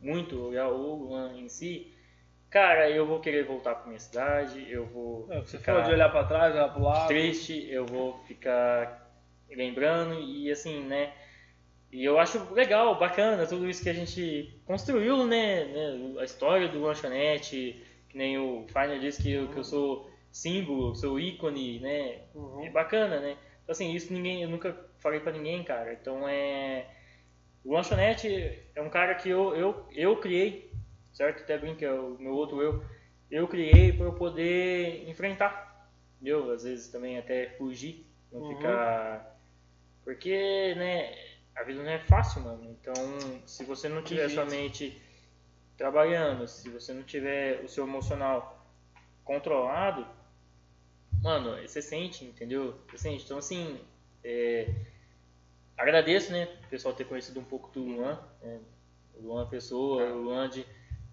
muito olhar o Luan em si, cara, eu vou querer voltar para minha cidade, eu vou É, você ficar de olhar para trás, olhar para o lado. triste, eu vou ficar lembrando e assim, né? E eu acho legal, bacana tudo isso que a gente construiu, né? né, A história do lanchonete, que nem o Finer disse que eu, que eu sou símbolo, sou ícone, né? Uhum. É bacana, né? Então, assim, isso ninguém, eu nunca falei pra ninguém, cara. Então é. O lanchonete é um cara que eu, eu, eu criei, certo? Até brinca, é o meu outro eu. Eu criei para eu poder enfrentar. Eu, às vezes também até fugir, não Uhum. ficar. Porque, né, a vida não é fácil, mano. Então, se você não tiver sua mente trabalhando, se você não tiver o seu emocional controlado, mano, você sente, entendeu? Você sente. Então, assim, é, agradeço, né, o pessoal ter conhecido um pouco do Luan. Né? O Luan pessoa, o Luan de,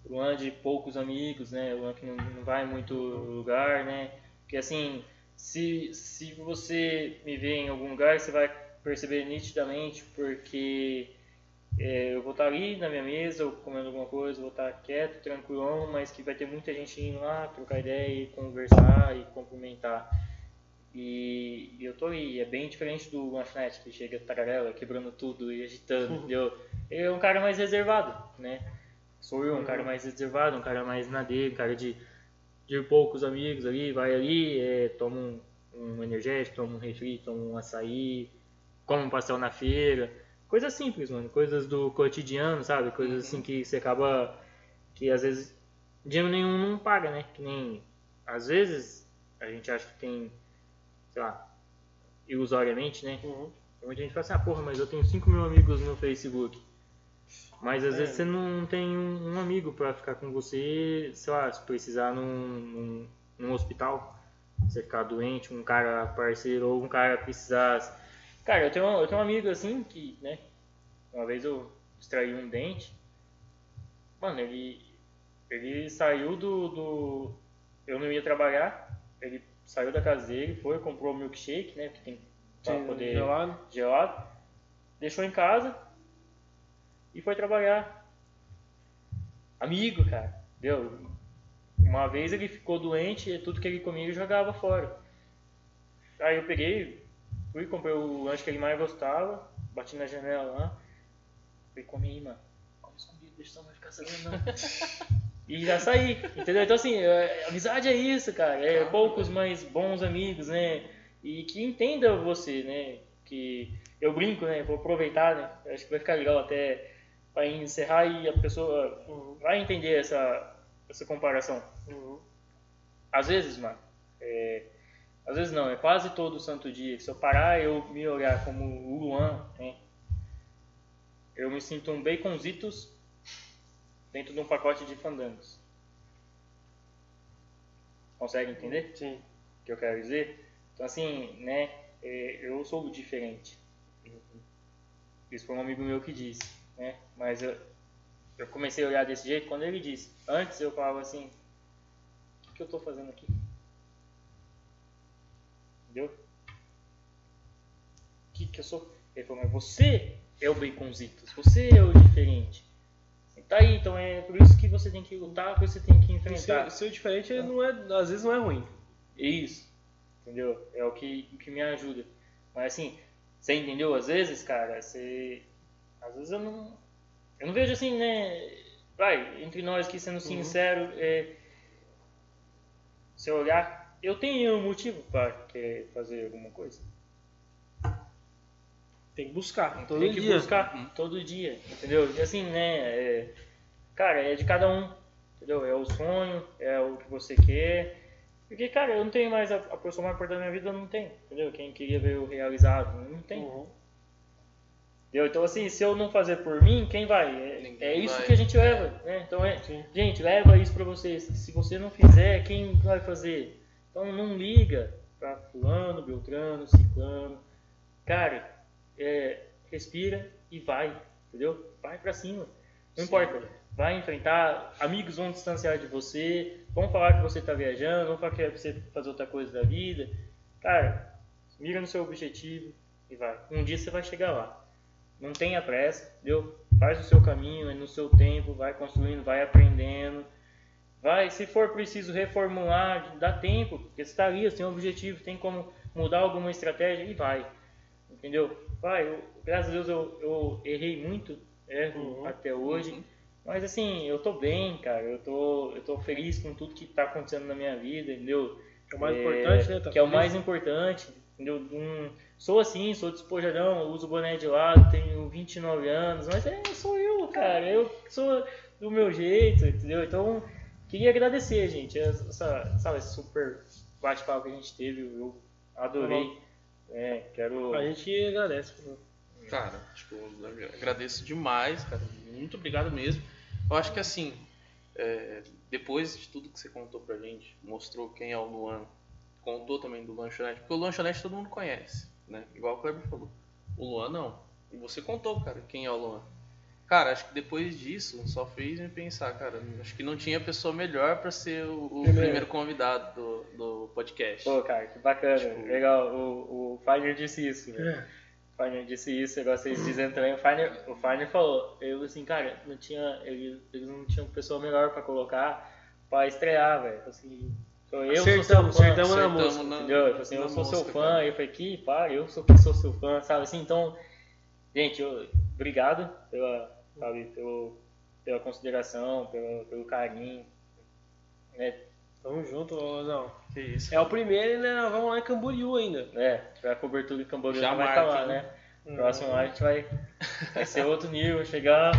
Luan de poucos amigos, né? O Luan que não, não vai muito lugar, né? Porque, assim, se, se você me vê em algum lugar, você vai perceber nitidamente, porque é, eu vou estar ali na minha mesa, ou comendo alguma coisa, vou estar quieto, tranquilão, mas que vai ter muita gente indo lá, trocar ideia, conversar e cumprimentar. E, e eu tô aí, é bem diferente do lanchonete, que chega tagarela, quebrando tudo e agitando, Uhum. entendeu? Ele é um cara mais reservado, né? Sou eu, um cara mais reservado, um cara mais na dele, um cara de, de poucos amigos ali, vai ali, é, toma um, um energético, toma um refri, toma um açaí, come um pastel na feira. Coisas simples, mano. Coisas do cotidiano, sabe? Coisas assim que você acaba. Que às vezes dinheiro nenhum não paga, né? Que nem. Às vezes a gente acha que tem. Sei lá. Ilusoriamente, né? Uhum. Muita gente fala assim, ah, porra, mas eu tenho 5 mil amigos no Facebook. Mas às É. vezes você não tem um, amigo pra ficar com você, sei lá, se precisar num, num, num hospital, você ficar doente, um cara parceiro ou um cara precisar. Cara, eu tenho, eu tenho um amigo assim que, né, uma vez eu extraí um dente. Mano, ele, ele saiu do, do. Eu não ia trabalhar, ele saiu da casa dele, foi, comprou milkshake, né, que tem pra Sim, poder gelado. gelado, deixou em casa e foi trabalhar. Amigo, cara, deu. Uma vez ele ficou doente e tudo que ele comia ele jogava fora. Aí eu peguei, fui, comprei o lanche que ele mais gostava, bati na janela lá, come aí, mano. Come escondido, deixa só vai ficar sabendo não. E já saí, entendeu? Então assim, é- amizade é isso, cara. É Ah, poucos, mas bons amigos, né? E que entenda você, né? Que eu brinco, né? Vou aproveitar, né? Acho que vai ficar legal até para encerrar e a pessoa Uhum. vai entender essa, essa comparação. Uhum. Às vezes, mano, é, às vezes não, é quase todo santo dia. Se eu parar e eu me olhar como o Luan? Eu me sinto um baconzitos dentro de um pacote de fandangos. Consegue entender? Sim. o que eu quero dizer? Então, assim, né, é, eu sou diferente. Isso foi um amigo meu que disse, né? Mas eu, eu comecei a olhar desse jeito quando ele disse. Antes eu falava assim, o que eu tô fazendo aqui? Entendeu? O que que eu sou? Ele falou, mas você é o baconzitos, você é o diferente. Tá aí, então é por isso que você tem que lutar, por isso você tem que enfrentar. Ser, ser diferente ele não é, às vezes não é ruim. Isso. Entendeu? É o que, o que me ajuda. Mas assim, você entendeu? Às vezes, cara, você. Às vezes eu não. Eu não vejo assim, né? Vai, entre nós aqui sendo sincero, é. Se eu olhar, eu tenho um motivo para querer fazer alguma coisa. Tem que buscar. Todo Tem que dia. buscar todo dia, entendeu? E assim, né? é, cara, é de cada um, entendeu? É o sonho, é o que você quer. Porque, cara, eu não tenho mais a, a pessoa mais importante da minha vida, não tenho, entendeu? Quem queria ver eu realizado, não tem. Uhum. Entendeu? Então, assim, se eu não fazer por mim, quem vai? É, é isso vai. que a gente leva, né? Então, é, Sim. gente, leva isso pra vocês. Se você não fizer, quem vai fazer? Então, não liga pra fulano, beltrano, ciclano. Cara, é, respira e vai, entendeu? Vai pra cima. Não Sim. importa. Vai enfrentar, amigos vão distanciar de você, vão falar que você tá viajando, vão falar que é você fazer outra coisa da vida. Cara, mira no seu objetivo e vai. Um dia você vai chegar lá. Não tenha pressa, entendeu? Faz o seu caminho, é no seu tempo, vai construindo, vai aprendendo. Vai, se for preciso reformular, dá tempo, porque você está ali, você tem um objetivo, tem como mudar alguma estratégia e vai. Entendeu? Vai, eu- graças a Deus eu, eu errei muito, erro Uhum. até hoje. Uhum. Mas assim, eu tô bem, cara. Eu tô, eu tô feliz com tudo que tá acontecendo na minha vida, entendeu? É o mais É, importante, né? Tá que é o feliz. mais importante, entendeu? Um- sou assim, sou despojadão, uso boné de lado, tenho 29 anos, mas é, sou eu, cara. Eu sou do meu jeito, entendeu? Então, queria agradecer, gente. Essa, sabe, esse super bate-papo que a gente teve, eu adorei. É, quero. A gente agradece. Cara, tipo, eu agradeço demais, cara. Muito obrigado mesmo. Eu acho que assim, é, depois de tudo que você contou pra gente, mostrou quem é o Luan contou também do lanchonete, porque o lanchonete todo mundo conhece, né? Igual o Kleber falou. O Luan não. E você contou, cara, quem é o Luan. Cara, acho que depois disso só fez me pensar, cara, acho que não tinha pessoa melhor pra ser o, o Primeiro. primeiro convidado do, do podcast. Pô, cara, que bacana. Tipo- Legal, o, o Fagner disse isso, velho. É. O Fagner disse isso, igual vocês dizendo também. O Fagner, o Fagner falou, eu assim, cara, não tinha, eles, eles não tinham pessoa melhor pra colocar pra estrear, velho. Assim, então, eu Acertamos, sou seu fã, acertamos na música. na- entendeu? Falou assim, eu na sou seu música, fã. cara. Eu falei, que para, eu sou que sou seu fã, sabe assim? Então, gente, eu, obrigado pela, sabe, pelo, pela consideração, pelo, pelo carinho. Né? Tamo junto, ô, não. Que isso. É o primeiro e né, nós vamos lá em Camboriú ainda. É, a cobertura de Camboriú Já não vai estar lá, né? né? Próximo ano a gente vai, vai ser outro nível, chegar.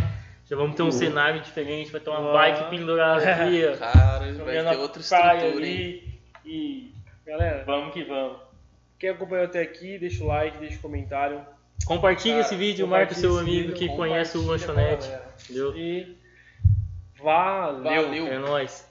Já vamos ter um cenário diferente, vai ter uma Ah. bike pendurada aqui. Cara, vai ter outra estrutura, hein? ali. E Galera, vamos que vamos. quem acompanhou até aqui, deixa o like, deixa o comentário. Compartilha Cara, esse vídeo, marca o seu amigo vídeo, que conhece o lanchonete. Entendeu? E valeu. Valeu. É nóis.